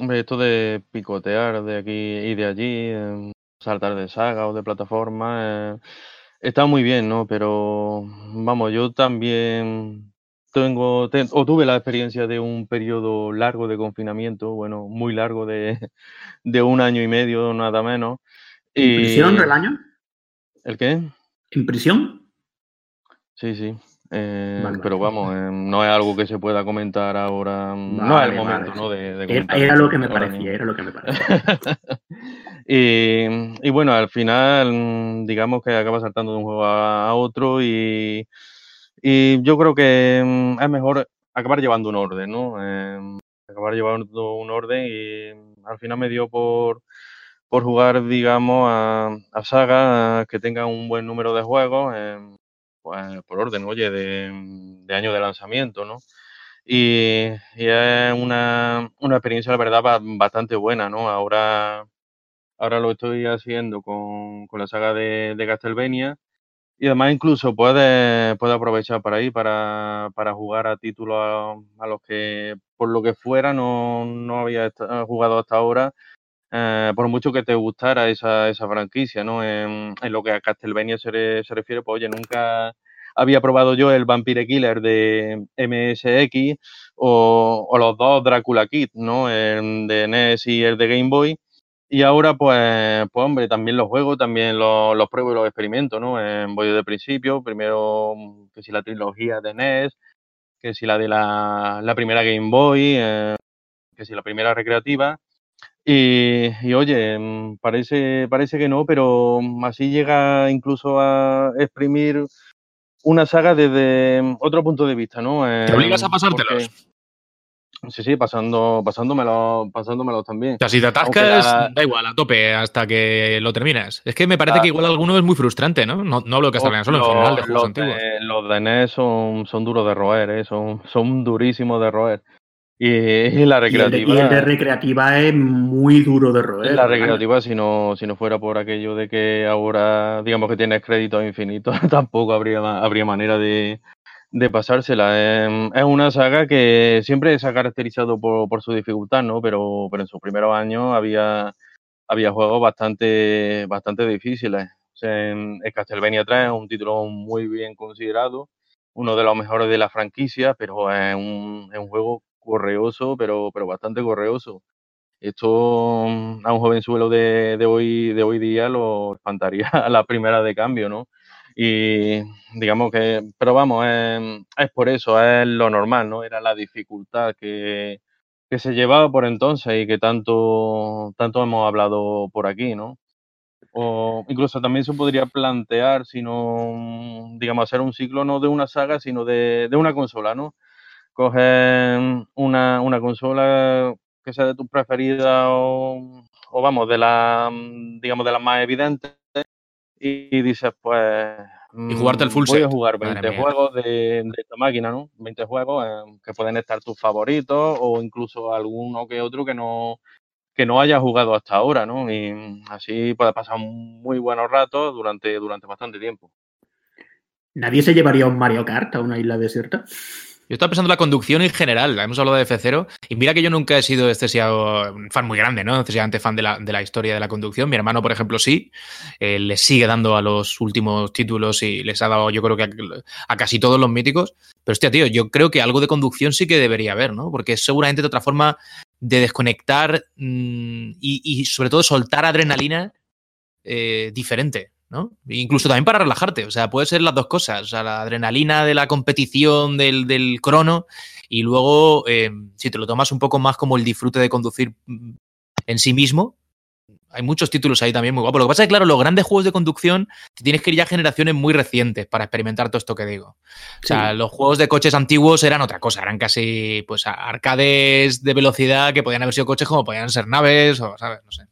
hombre, esto de picotear de aquí y de allí, eh, saltar de saga o de plataforma, eh, está muy bien, ¿no? Pero vamos, yo también tengo, ten- o tuve la experiencia de un periodo largo de confinamiento, bueno, muy largo de, *laughs* de un año y medio, nada menos. ¿En prisión, Relaño? ¿El qué? ¿En prisión? Sí, sí. Eh, Vale, pero vamos, eh, no es algo que se pueda comentar ahora. mm, no es el momento, vale. ¿no? De, de Era, lo que me parecía, era lo que me *laughs* parecía. y, y bueno, al final, mm, digamos que acaba saltando de un juego a, otro y, y yo creo que mm, es mejor acabar llevando un orden, ¿no? Eh, acabar llevando un orden y al final me dio por, por jugar, digamos, a, a sagas que tengan un buen número de juegos, eh, pues por orden, oye, de, de año de lanzamiento, ¿no? Y, es una, una experiencia, la verdad, ba- bastante buena, ¿no? Ahora, ahora lo estoy haciendo con, con la saga de, Castlevania y además incluso puedes puede aprovechar para ahí, para, para jugar a títulos a, a los que, por lo que fuera, no, no había jugado hasta ahora, eh, por mucho que te gustara esa, esa franquicia, ¿no? En, en lo que a Castlevania se, re- refiere, pues oye, nunca había probado yo el Vampire Killer de MSX o, los dos Drácula Kid, ¿no? El de NES y el de Game Boy. Y ahora, pues, pues hombre, también los juego, también los, pruebo y los experimento, ¿no? Eh, voy de principio, primero mm, que si la trilogía de NES, que si la de la, la primera Game Boy, eh, que si la primera recreativa. Y, y oye, mm, parece, parece que no, pero así llega incluso a exprimir una saga desde mm, otro punto de vista, ¿no? ¿Te obligas a Eh, pasártelos? porque- Sí, sí, pasando, pasándomelo, pasándomelo también. O sea, si te atascas, la- da igual, a tope hasta que lo terminas. Es que me parece Ah. que igual alguno es muy frustrante, ¿no? No, no hablo de Castlevania, solo en general de juegos los antiguos. de- los de NES son, son duros de roer, ¿eh? son, son durísimos de roer. Y, la Y el, de, recreativa, y el de recreativa es muy duro de roer. la Relaño. recreativa si no, si no fuera por aquello de que ahora, digamos que tienes créditos infinitos, *laughs* tampoco habría, habría manera de, de pasársela. Em, Es una saga que siempre se ha caracterizado por, por su dificultad, ¿no? Pero, pero en sus primeros años había, había juegos bastante, bastante difíciles. O sea, en- el Castlevania 3 es un título muy bien considerado, uno de los mejores de la franquicia, pero es un, es un juego correoso, pero, pero bastante correoso. Esto mm, a un jovenzuelo de, de hoy, de hoy día lo espantaría *laughs* a la primera de cambio, ¿no? Y digamos que, pero vamos, es, es por eso, es lo normal, ¿no? Era la dificultad que, que se llevaba por entonces y que tanto, tanto hemos hablado por aquí, ¿no? O incluso también se podría plantear, si no, digamos, hacer un ciclo no de una saga, sino de, de una consola, ¿no? Coger una, una consola que sea de tu preferida o, o vamos, de la, digamos, de las más evidentes y, y dices, pues... Y jugarte el mm, full voy a set. jugar Madre 20 mía. juegos de, de esta máquina, ¿no? 20 juegos eh, que pueden estar tus favoritos o incluso alguno que otro que no que no haya jugado hasta ahora, ¿no? Y así puedes pasar muy buenos ratos durante, durante bastante tiempo. ¿Nadie se llevaría un Mario Kart a una isla desierta? Yo estaba pensando en la conducción en general, hemos hablado de F0, y mira que yo nunca he sido excesivo, un fan muy grande, ¿no? Excesivamente fan de la, de la historia de la conducción. Mi hermano, por ejemplo, sí, le sigue dando a los últimos títulos y les ha dado, yo creo que a, casi todos los míticos. Pero hostia, tío, yo creo que algo de conducción sí que debería haber, ¿no? Porque es seguramente otra forma de desconectar y, y, sobre todo soltar adrenalina eh, diferente. ¿No? Incluso también para relajarte, o sea, puede ser las dos cosas, o sea, la adrenalina de la competición del, del crono y luego, eh, si te lo tomas un poco más como el disfrute de conducir mm, en sí mismo, hay muchos títulos ahí también muy guapos. Lo que pasa es que, claro, los grandes juegos de conducción tienes que ir ya a generaciones muy recientes para experimentar todo esto que digo. O sea, sí. los juegos de coches antiguos eran otra cosa, eran casi pues arcades de velocidad que podían haber sido coches como podían ser naves o, ¿sabes? No sé.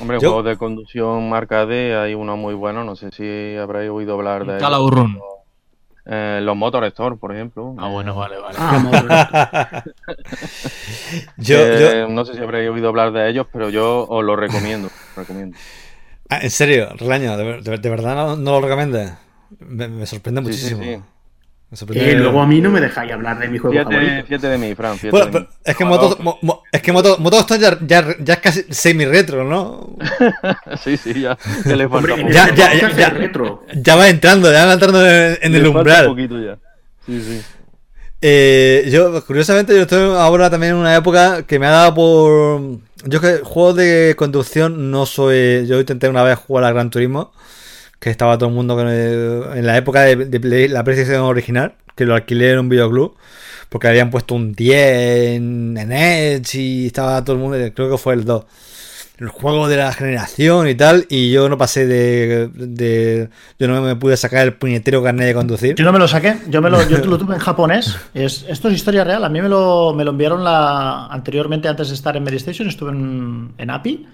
Hombre, Yo- juegos de conducción arcade hay uno muy bueno, no sé si habréis oído hablar de Cala ellos. Urrun. Eh, los Motor Store, por ejemplo. Ah, bueno, vale, vale. Ah, *laughs* yo, Eh, yo- No sé si habréis oído hablar de ellos, pero yo os lo recomiendo. recomiendo. Ah, en serio, Relaño, de, ver- de- de verdad no, no lo recomiendes. Me, me sorprende Sí, muchísimo. sí. Sorprende. Eh, luego a mí no me dejáis hablar de mi juego Fíjate, favorito. fíjate de mí, Fran. Fíjate Bueno, de pero mí. es que Moto, Mo- Mo- es que Moto, Moto Stone ya, ya, ya es casi semi-retro, ¿no? *laughs* Sí, sí, ya. que le falta Hombre. Ya, este ya, ya, es retro. Ya va entrando, ya va entrando en, en el umbral. poquito ya. Sí, sí. Eh, yo, curiosamente, yo estoy ahora también en una época que me ha dado por. Yo que juegos de conducción no soy. Yo intenté una vez jugar a Gran Turismo, que estaba todo el mundo con el- en la época de, la PlayStation original, que lo alquilé en un videoclub, porque habían puesto un 10 en, en Edge y estaba todo el mundo. Creo que fue el 2. El juego de la generación y tal, y yo no pasé de. de yo no me pude sacar el puñetero carnet de conducir. Yo no me lo saqué, yo, me lo, yo *laughs* lo tuve en japonés. Es, esto es historia real. A mí me lo, me lo enviaron la, anteriormente, antes de estar en Medistation, estuve en, en API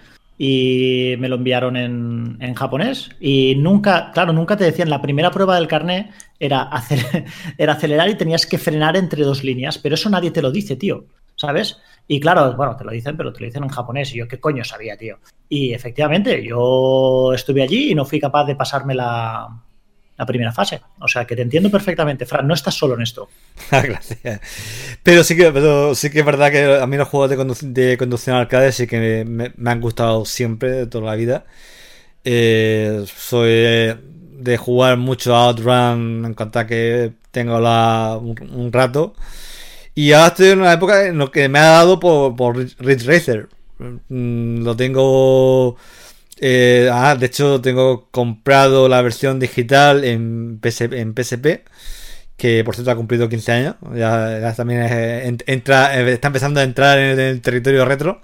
y me lo enviaron en, en japonés. Y nunca, claro, nunca te decían, la primera prueba del carnet era, hacer, *laughs* era acelerar y tenías que frenar entre dos líneas, pero eso nadie te lo dice, tío. ¿Sabes? Y claro, bueno, te lo dicen, pero te lo dicen en japonés. Y yo, ¿qué coño sabía, tío? Y efectivamente, yo estuve allí y no fui capaz de pasarme la, la primera fase. O sea, que te entiendo perfectamente, Fran, no estás solo en esto. *laughs* Ah, Gracias. Pero sí que, pero sí que es verdad que a mí los juegos de, de conducción arcade sí que me, han gustado siempre, de toda la vida. Eh, soy de jugar mucho a Outrun en cuanto que tengo la, un, rato. Y ahora estoy en una época en lo que me ha dado por, por Ridge Racer. Mm, Lo tengo... eh, ah, de hecho, tengo comprado la versión digital en, PS en PSP que por cierto ha cumplido 15 años. Ya, también entra, eh, está empezando a entrar en el territorio retro.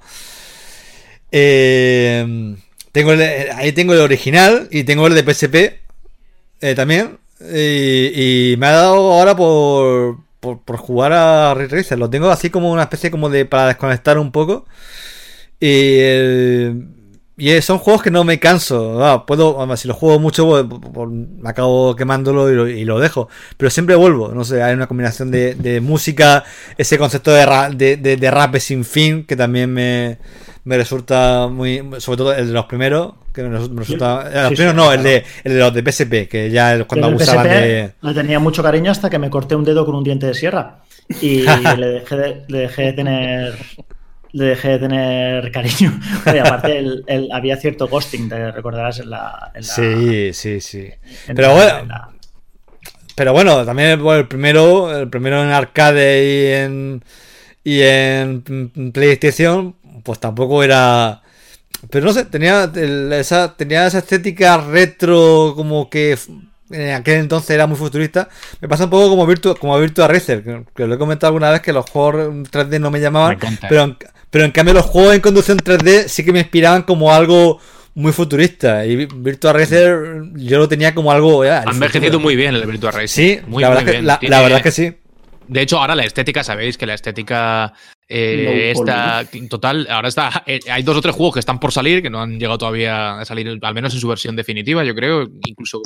Eh, tengo el- ahí tengo el original y tengo el de PSP eh, también. Y, me ha dado ahora por, por, jugar a Ridge Racer. Lo tengo así como una especie como de para desconectar un poco. Y, el- y eh, son juegos que no me canso. Ah, puedo, si lo juego mucho, me acabo quemándolo y lo, y lo dejo. Pero siempre vuelvo. No sé, hay una combinación de, de música, ese concepto de, ra- de, de, de rap sin fin, que también me, me resulta muy. Sobre todo el de los primeros, que me resu- me resulta. eh, los sí, primeros sí, no, claro. el de, el de los de PSP, que ya cuando abusaban PSP de. Le tenía mucho cariño hasta que me corté un dedo con un diente de sierra. Y *laughs* le dejé de, le dejé de tener. Le dejé de tener cariño. *laughs* Y aparte, el- el- había cierto ghosting, te recordarás en la. en la- Sí, sí, sí. Pero la- bueno, la- Pero bueno, también bueno, el primero, el primero en arcade y en y en PlayStation, pues tampoco era. Pero no sé, tenía el- esa tenía esa estética retro como que en aquel entonces era muy futurista. Me pasa un poco como Virtua, como Virtua Racer, que, que lo he comentado alguna vez que los juegos en 3D no me llamaban, Me pero en, pero en cambio los juegos en conducción 3D sí que me inspiraban como algo muy futurista. Y Virtua Racer yo lo tenía como algo. ya, el Ha envejecido muy bien el Virtua Racing. Sí, muy, la, verdad muy que, bien. la, Tiene- la verdad que sí. De hecho, ahora la estética, sabéis que la estética eh, está total. Ahora está. eh, hay dos o tres juegos que están por salir, que no han llegado todavía a salir, al menos en su versión definitiva, yo creo. Incluso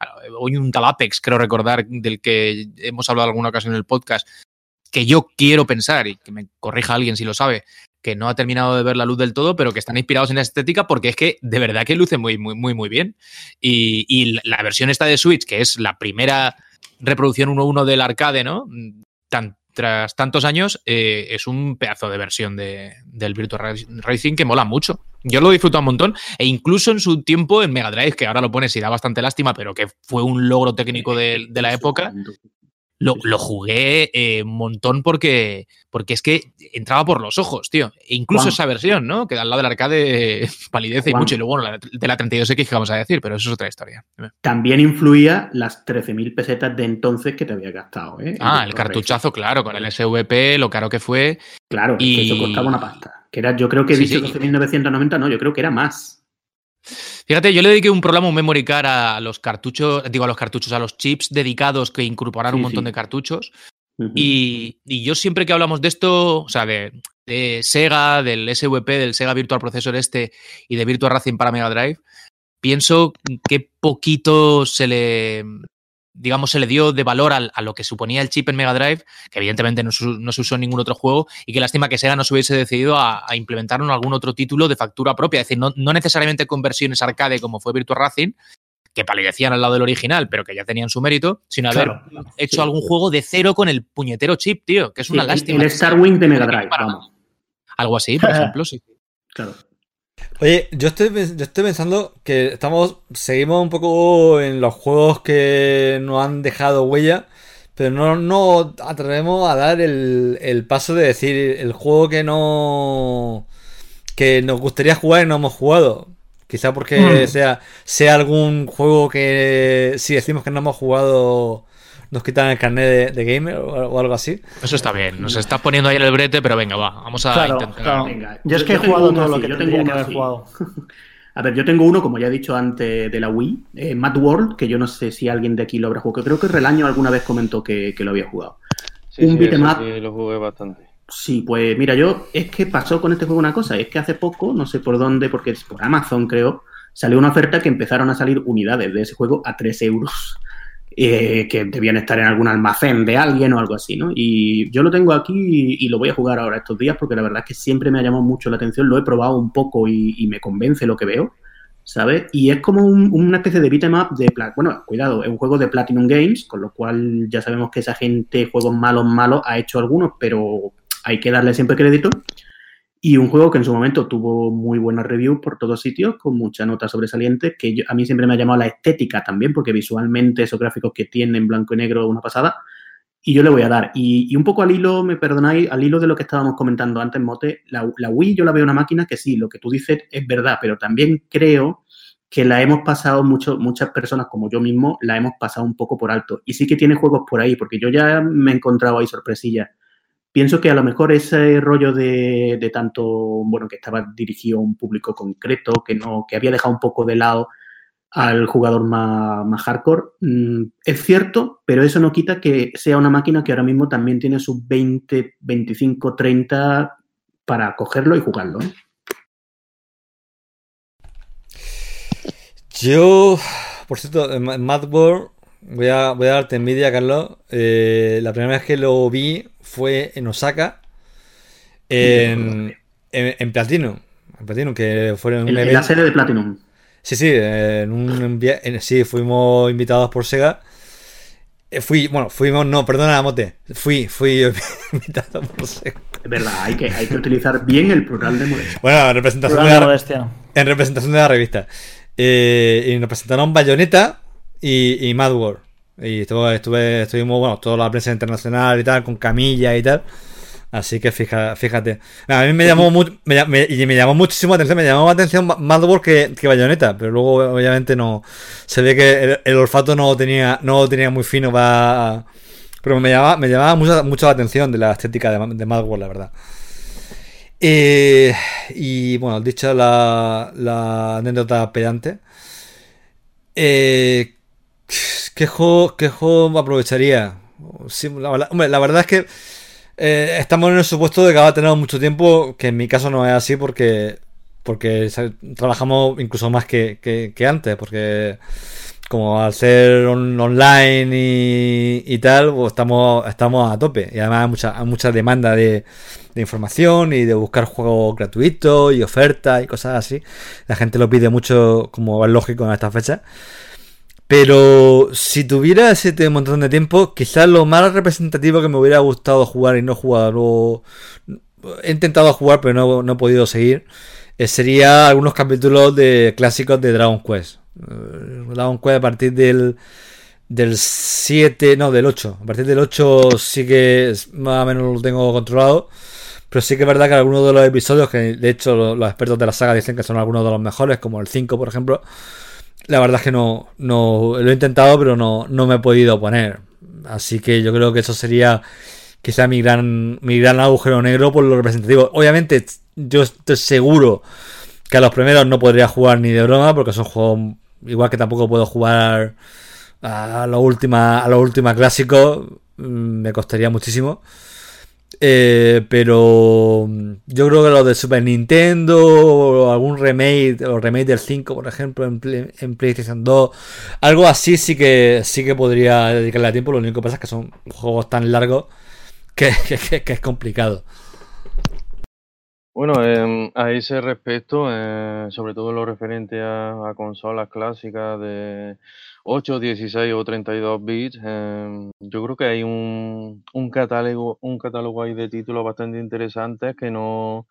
ah, hoy un tal Apex, creo recordar, del que hemos hablado alguna ocasión en el podcast, que yo quiero pensar, y que me corrija alguien si lo sabe, que no ha terminado de ver la luz del todo, pero que están inspirados en la estética porque es que de verdad que luce muy, muy, muy, muy bien. Y, y la versión esta de Switch, que es la primera reproducción 1-1 del arcade, ¿no? Tan- tras tantos años, eh, es un pedazo de versión de, del Virtua Ra- Racing que mola mucho. Yo lo disfruto un montón, e incluso en su tiempo en Mega Drive, que ahora lo pones y da bastante lástima, pero que fue un logro técnico de, de la época, lo, lo jugué eh, un montón porque, porque es que entraba por los ojos, tío. E incluso Juan. esa versión, ¿no? Que al lado del arcade eh, *laughs* palidece y mucho. Y luego bueno, la de la 32X que vamos a decir, pero eso es otra historia. También influía las 13.000 pesetas de entonces que te había gastado. ¿eh? Ah, el Virtua cartuchazo, claro, con el SVP, lo caro que fue. Claro, Y- que eso costaba una pasta. Que era, yo creo que he Sí, dicho sí. 12.990, no, yo creo que era más. Fíjate, yo le dediqué un programa, un memory card a los cartuchos, digo a los cartuchos, a los chips dedicados que incorporaron Sí, un montón sí. de cartuchos. Y, y yo siempre que hablamos de esto, o sea, de, de Sega, del SVP, del Sega Virtual Processor este y de Virtua Racing para Mega Drive, pienso que poquito se le, digamos, se le dio de valor al- a, lo que suponía el chip en Mega Drive, que evidentemente no, su- no se usó en ningún otro juego, y que lástima que Sega no se hubiese decidido a, a implementarlo en algún otro título de factura propia. Es decir, no, no necesariamente con versiones arcade como fue Virtua Racing, que palidecían al lado del original, pero que ya tenían su mérito, sino haber Claro. hecho Sí. algún juego de cero con el puñetero chip, tío, que es Sí, una lástima. El, Star Wing de Mega Drive, vamos. Algo así, por *laughs* ejemplo, sí. Claro. Oye, yo estoy, yo estoy pensando que estamos, seguimos un poco en los juegos que nos han dejado huella, pero no nos atrevemos a dar el, el paso de decir el juego que no que nos gustaría jugar y no hemos jugado. Quizá porque Mm. sea, sea algún juego que si decimos que no hemos jugado nos quitan el carnet de, de gamer o, o algo así. Eso está bien. Nos estás poniendo ahí en el brete, pero venga, va. Vamos a Claro, intentar. claro. Venga, Yo es que he jugado uno todo lo que yo tengo que haber jugado. *laughs* A ver, yo tengo uno, como ya he dicho antes, de la Wii, eh, Mad World, que yo no sé si alguien de aquí lo habrá jugado, creo que Relaño alguna vez comentó que, que lo había jugado. Sí, Un sí, beat'em ese up. sí, lo jugué bastante. Sí, pues mira, yo es que pasó con este juego una cosa, es que hace poco, no sé por dónde, porque es por Amazon creo, salió una oferta que empezaron a salir unidades de ese juego a 3 euros, eh, que debían estar en algún almacén de alguien o algo así, ¿no? Y yo lo tengo aquí y, lo voy a jugar ahora estos días porque la verdad es que siempre me ha llamado mucho la atención, lo he probado un poco y, me convence lo que veo, ¿sabes? Y es como un- una especie de beat'em up de... Bueno, cuidado, es un juego de Platinum Games, con lo cual ya sabemos que esa gente, juegos malos, malos, ha hecho algunos, pero hay que darle siempre crédito. Y un juego que en su momento tuvo muy buenas reviews por todos sitios, con mucha nota sobresaliente, que yo- a mí siempre me ha llamado la estética también, porque visualmente esos gráficos que tiene en blanco y negro una pasada. Y yo le voy a dar. Y, un poco al hilo, me perdonáis, al hilo de lo que estábamos comentando antes, Mote, la, la Wii yo la veo una máquina que sí, lo que tú dices es verdad, pero también creo que la hemos pasado mucho, muchas personas como yo mismo, la hemos pasado un poco por alto. Y sí que tiene juegos por ahí, porque yo ya me he encontrado ahí sorpresillas. Pienso que a lo mejor ese rollo de, de tanto, bueno, que estaba dirigido a un público concreto, que no, que había dejado un poco de lado al jugador más, más hardcore, mm, es cierto, pero eso no quita que sea una máquina que ahora mismo también tiene sus 20, 25, 30 para cogerlo y jugarlo. ¿eh? Yo, por cierto, Ma- Mad World, voy a, voy a darte envidia, Carlos. Eh, la primera vez que lo vi fue en Osaka, en, en, en Platinum. En Platinum, que fueron En, en la sede de Platinum. Sí, sí, en un en- sí, fuimos invitados por Sega. Eh, Fui, bueno, fuimos, no, perdona, Mote. Fui, fui *laughs* invitado por Sega. Es verdad, hay que, hay que utilizar bien el plural de modestia. Bueno, en representación, Programa de de la, modestia. en representación de la revista. Eh, y nos presentaron Bayonetta y, y Mad World. Y estuve, estuve, estuvimos, bueno, toda la prensa internacional y tal, con camilla y tal. Así que fija, fíjate. A mí me llamó, mu- me, llamó muchísimo atención, me llamó la atención World que, que Bayonetta, pero luego obviamente no. Se ve que el, olfato no tenía, no tenía muy fino para. Pero me llamaba, me llamaba mucho, mucho la atención de la estética de, de Mad la verdad. Eh, y bueno, dicha la, la anécdota pedante. Eh, ¿qué, juego, ¿Qué juego aprovecharía? Sí, la, la verdad es que eh, estamos en el supuesto de que va a tener mucho tiempo, que en mi caso no es así porque, porque trabajamos incluso más que, que- antes, porque como al ser on- online y, tal, pues estamos, estamos a tope. Y además hay mucha, mucha demanda de, información y de buscar juegos gratuitos y ofertas y cosas así. La gente lo pide mucho, como es lógico en estas fechas. Pero si tuviera ese montón de tiempo, quizás lo más representativo que me hubiera gustado jugar y no jugado, luego- he intentado jugar pero no, no he podido seguir, eh, sería algunos capítulos de clásicos de Dragon Quest. Eh, Dragon Quest a partir del, del 7, no, del 8. A partir del 8 sí que más o menos lo tengo controlado. Pero sí que es verdad que algunos de los episodios, que de hecho lo- los expertos de la saga dicen que son algunos de los mejores, como el 5 por ejemplo, la verdad es que no, no lo he intentado, pero no, no me he podido poner. Así que yo creo que eso sería quizá mi gran, mi gran agujero negro por lo representativo. Obviamente, yo estoy seguro que a los primeros no podría jugar ni de broma, porque son juegos igual que tampoco puedo jugar a los última, a los últimos clásicos, mm, me costaría muchísimo. Eh, pero mm, yo creo que los de Super Nintendo o algún remake, o remake del 5, por ejemplo, en, Play- en PlayStation 2, algo así sí que sí que podría dedicarle a tiempo. Lo único que pasa es que son juegos tan largos *laughs* que, es complicado. Bueno, em, a ese respecto, eh, sobre todo lo referente a consolas clásicas de 8, 16 o 32 bits, em, yo creo que hay un, un catálogo, un catálogo ahí de títulos bastante interesantes que no,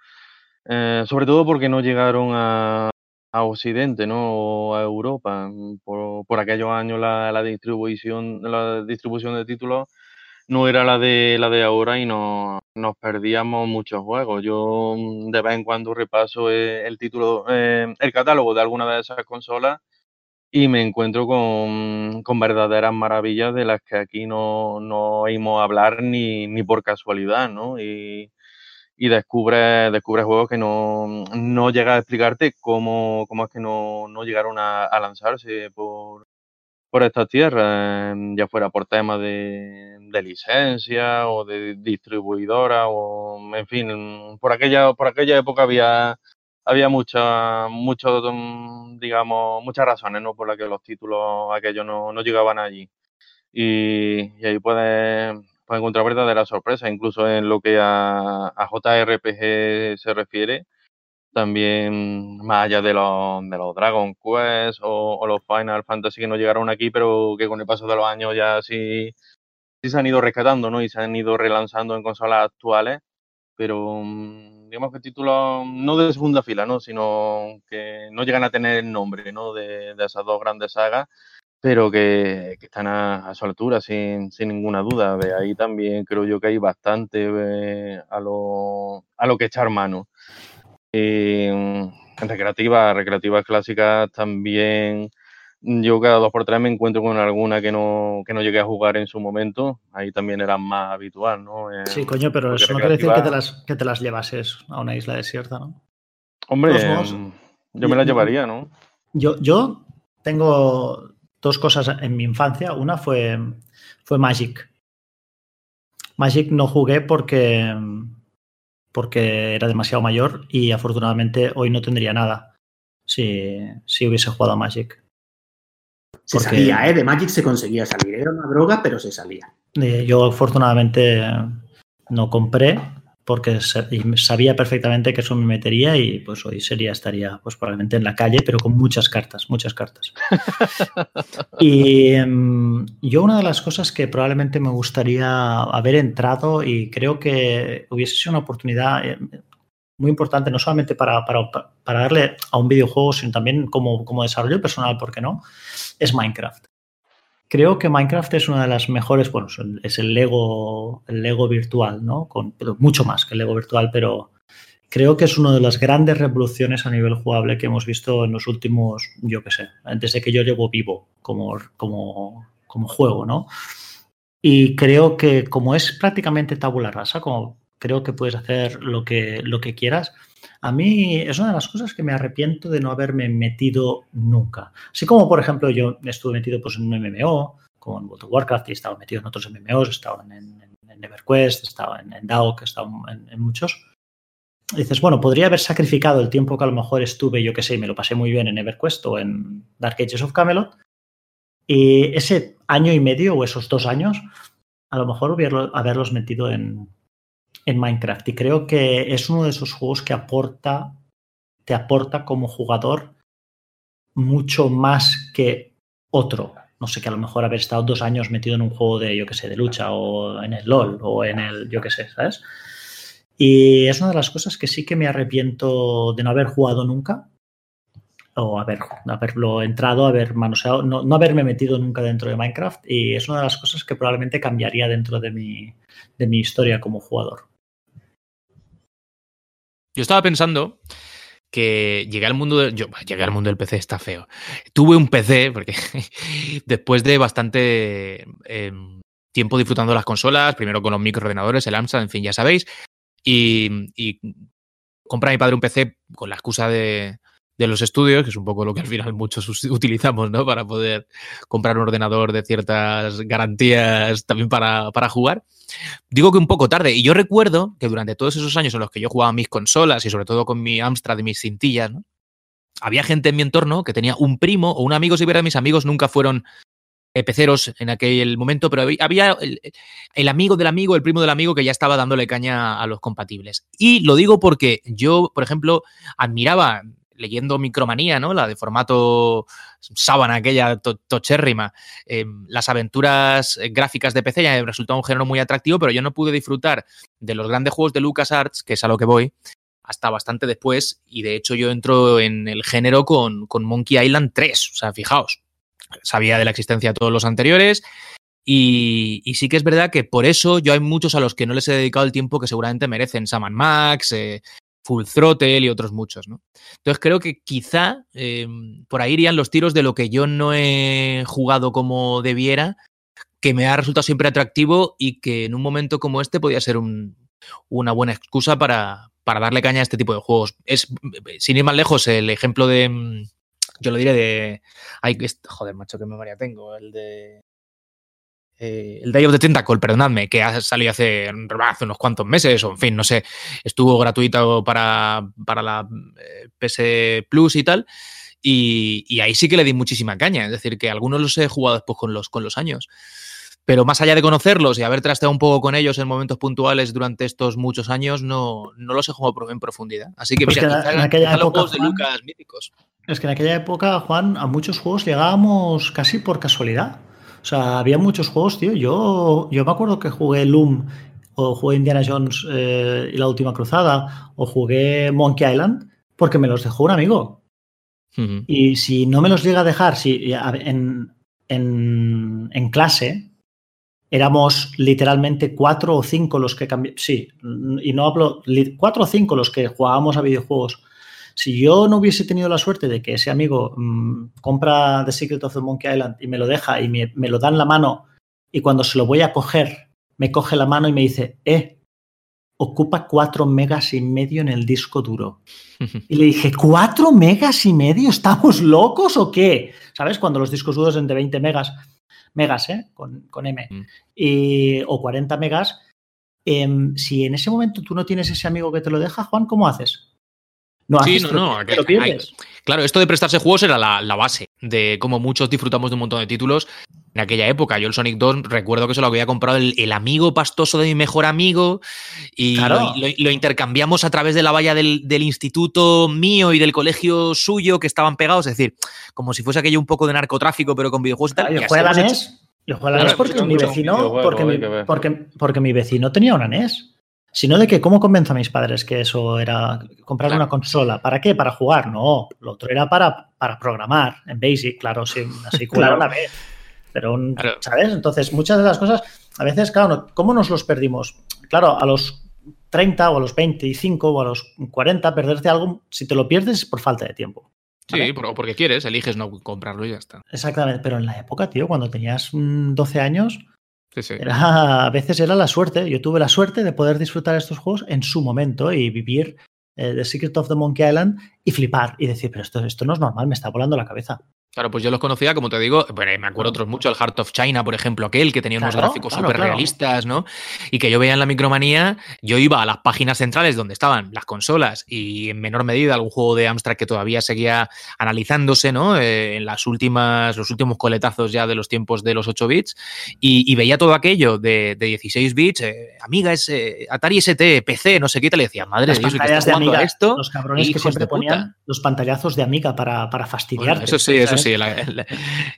eh, sobre todo porque no llegaron a, a Occidente, ¿no? O a Europa. mm, Por, por aquellos años la, la distribución, la distribución de títulos no era la de la de ahora y no, nos perdíamos muchos juegos. Yo mm, de vez en cuando repaso eh, el título, eh, el catálogo de alguna de esas consolas y me encuentro con, con verdaderas maravillas de las que aquí no, no oímos hablar ni, ni por casualidad, ¿no? Y, y descubre, descubre juegos que no, no llega a explicarte cómo, cómo es que no, no llegaron a, a lanzarse por, por estas tierras, ya fuera por temas de, de, licencia o de distribuidora o en fin, por aquella, por aquella época había había muchas, mucho, digamos, muchas razones, ¿no? Por las que los títulos aquellos no, no llegaban allí. Y, y ahí puedes, puedes encontrar verdaderas sorpresas, incluso en lo que a, a JRPG se refiere, también más allá de los, de los Dragon Quest o, los Final Fantasy que no llegaron aquí, pero que con el paso de los años ya sí, sí se han ido rescatando, ¿no? Y se han ido relanzando en consolas actuales, pero digamos que títulos no de segunda fila, ¿no? Sino que no llegan a tener el nombre, ¿no? De, de esas dos grandes sagas, pero que, que están a, a, su altura, sin, sin, ninguna duda. De ahí también creo yo que hay bastante eh, a, lo, a lo que echar mano. En recreativas, recreativas clásicas también yo cada dos por tres me encuentro con alguna que no, que no llegué a jugar en su momento. Ahí también era más habitual, ¿no? Eh, sí, coño, pero eso no quiere decir que te, las, que te las llevases a una isla desierta, ¿no? Hombre, eh, yo me las llevaría, ¿no? Yo, yo tengo dos cosas en mi infancia. Una fue, fue Magic. Magic no jugué porque, porque era demasiado mayor y afortunadamente hoy no tendría nada si, si hubiese jugado a Magic. Se Porque, salía, ¿eh? De Magic se conseguía salir. Era una droga, pero se salía. Eh, yo afortunadamente no compré porque sabía perfectamente que eso me metería y pues hoy sería, estaría pues probablemente en la calle, pero con muchas cartas, muchas cartas. *laughs* y um, yo una de las cosas que probablemente me gustaría haber entrado y creo que hubiese sido una oportunidad eh, muy importante, no solamente para, para, para, darle a un videojuego, sino también como, como desarrollo personal, ¿por qué no? Es Minecraft. Creo que Minecraft es una de las mejores, bueno, es el Lego, el Lego virtual, ¿no? Con, pero mucho más que el Lego virtual, pero creo que es una de las grandes revoluciones a nivel jugable que hemos visto en los últimos, yo qué sé, desde que yo llevo vivo como, como, como juego, ¿no? Y creo que como es prácticamente tabula rasa, como creo que puedes hacer lo que, lo que quieras. A mí es una de las cosas que me arrepiento de no haberme metido nunca. Así como, por ejemplo, yo estuve metido pues, en un MMO, con World of Warcraft, y estaba metido en otros MMOs, estaba en, en, en EverQuest, estaba en, en DAO, estaba en, en muchos. Y dices, bueno, podría haber sacrificado el tiempo que a lo mejor estuve, yo qué sé, y me lo pasé muy bien en EverQuest o en Dark Ages of Camelot. Y ese año y medio o esos dos años, a lo mejor hubiera, haberlos metido en, en Minecraft y creo que es uno de esos juegos que aporta, te aporta como jugador mucho más que otro. No sé, que a lo mejor haber estado dos años metido en un juego de, yo qué sé, de lucha o en el LOL o en el, yo qué sé, ¿sabes? Y es una de las cosas que sí que me arrepiento de no haber jugado nunca o haber, haberlo entrado, haber manoseado, no, no haberme metido nunca dentro de Minecraft y es una de las cosas que probablemente cambiaría dentro de mi, de mi historia como jugador. Yo estaba pensando que llegué al mundo del, yo llegué al mundo del PC está feo. Tuve un PC porque *laughs* después de bastante eh, tiempo disfrutando las consolas, primero con los microordenadores, el Amstrad, en fin, ya sabéis, y, y compré a mi padre un PC con la excusa de, de los estudios, que es un poco lo que al final muchos utilizamos, ¿no? Para poder comprar un ordenador de ciertas garantías también para, para, jugar. Digo que un poco tarde. Y yo recuerdo que durante todos esos años en los que yo jugaba mis consolas y sobre todo con mi Amstrad y mis cintillas, ¿no? Había gente en mi entorno que tenía un primo o un amigo, si hubiera mis amigos nunca fueron peceros en aquel momento, pero había el, el, amigo del amigo, el primo del amigo que ya estaba dándole caña a los compatibles. Y lo digo porque yo, por ejemplo, admiraba leyendo Micromanía, ¿no? La de formato sábana, aquella to tochérrima. Eh, las aventuras gráficas de PC ya me resultó un género muy atractivo, pero yo no pude disfrutar de los grandes juegos de LucasArts, que es a lo que voy, hasta bastante después. Y de hecho, yo entro en el género con, con Monkey Island 3. O sea, fijaos, sabía de la existencia de todos los anteriores. Y, y sí que es verdad que por eso yo hay muchos a los que no les he dedicado el tiempo que seguramente merecen. Saman Max, eh, Full Throttle y otros muchos, ¿no? Entonces creo que quizá eh, por ahí irían los tiros de lo que yo no he jugado como debiera, que me ha resultado siempre atractivo y que en un momento como este podía ser un- una buena excusa para, para darle caña a este tipo de juegos. Es, sin ir más lejos, el ejemplo de. Yo lo diré de. Joder, macho, qué memoria tengo. El de. Eh, el Day of the Tentacle, perdonadme, que ha salido hace, hace unos cuantos meses, o en fin, no sé, estuvo gratuito para, para la eh, PS Plus y tal. Y, y ahí sí que le di muchísima caña. Es decir, que algunos los he jugado después con los, con los años. Pero más allá de conocerlos y haber trasteado un poco con ellos en momentos puntuales durante estos muchos años, no, no los he jugado en profundidad. Así que Pues mira, que quizá- en aquella quizá los época, juegos de Lucas míticos. Es que en aquella época, Juan, a muchos juegos llegábamos casi por casualidad. O sea, había muchos juegos, tío. Yo, yo me acuerdo que jugué Loom, o jugué Indiana Jones eh, y la última cruzada, o jugué Monkey Island, porque me los dejó un amigo. Y si no me los llega a dejar, si en, en, en clase éramos literalmente cuatro o cinco los que cambiamos. Sí, y no hablo, cuatro o cinco los que jugábamos a videojuegos. Si yo no hubiese tenido la suerte de que ese amigo mm, compra The Secret of the Monkey Island y me lo deja y me, me lo da en la mano, y cuando se lo voy a coger, me coge la mano y me dice, eh, ocupa cuatro megas y medio en el disco duro. *laughs* Y le dije, ¿cuatro megas y medio? ¿Estamos locos o qué? ¿Sabes? Cuando los discos duros son de 20 megas, megas, ¿eh? Con, con M, Mm. y- o 40 megas, em, si en ese momento tú no tienes ese amigo que te lo deja, Juan, ¿cómo haces? No Sí, haces, no, no, te que- lo pierdes. Claro, esto de prestarse juegos era la, la base de cómo muchos disfrutamos de un montón de títulos en aquella época. Yo el Sonic 2 recuerdo que se lo había comprado el, el amigo pastoso de mi mejor amigo y Claro. lo, lo intercambiamos a través de la valla del, del instituto mío y del colegio suyo que estaban pegados. Es decir, como si fuese aquello un poco de narcotráfico, pero con videojuegos y tal. Claro, y la NES. Yo a la NES porque mi vecino, porque porque, porque mi vecino tenía una NES. Sino de que, ¿cómo convenzo a mis padres que eso era comprar Claro. una consola? ¿Para qué? ¿Para jugar? No, lo otro era para, para programar en Basic, claro, sí, así *laughs* Claro. una vez. Pero, un- Claro. ¿sabes? Entonces, muchas de las cosas, a veces, claro, ¿cómo nos los perdimos? Claro, a los 30 o a los 25 o a los 40, perderte algo, si te lo pierdes es por falta de tiempo. Sí, ¿vale? por- porque quieres, eliges no comprarlo y ya está. Exactamente, pero en la época, tío, cuando tenías mm, 12 años, Sí, sí. era, a veces era la suerte. Yo tuve la suerte de poder disfrutar estos juegos en su momento y vivir eh, The Secret of the Monkey Island y flipar y decir, pero esto, esto no es normal, me está volando la cabeza. Claro, pues yo los conocía, como te digo, bueno, me acuerdo otros mucho, el Heart of China, por ejemplo, aquel que tenía unos gráficos claro, súper claro. realistas, ¿no? Y que yo veía en la micromanía, yo iba a las páginas centrales donde estaban las consolas y en menor medida algún juego de Amstrad que todavía seguía analizándose, ¿no? Eh, en las últimas, los últimos coletazos ya de los tiempos de los 8 bits y, y veía todo aquello de, de 16 bits, eh, Amiga, es, eh, Atari ST, PC, no sé qué, te le decía, madre Las Dios, pantallas de Amiga, a esto, los cabrones que siempre ponían los pantallazos de Amiga para, para Bueno, fastidiarte. eso sí, eso. Sí, en, la- en la-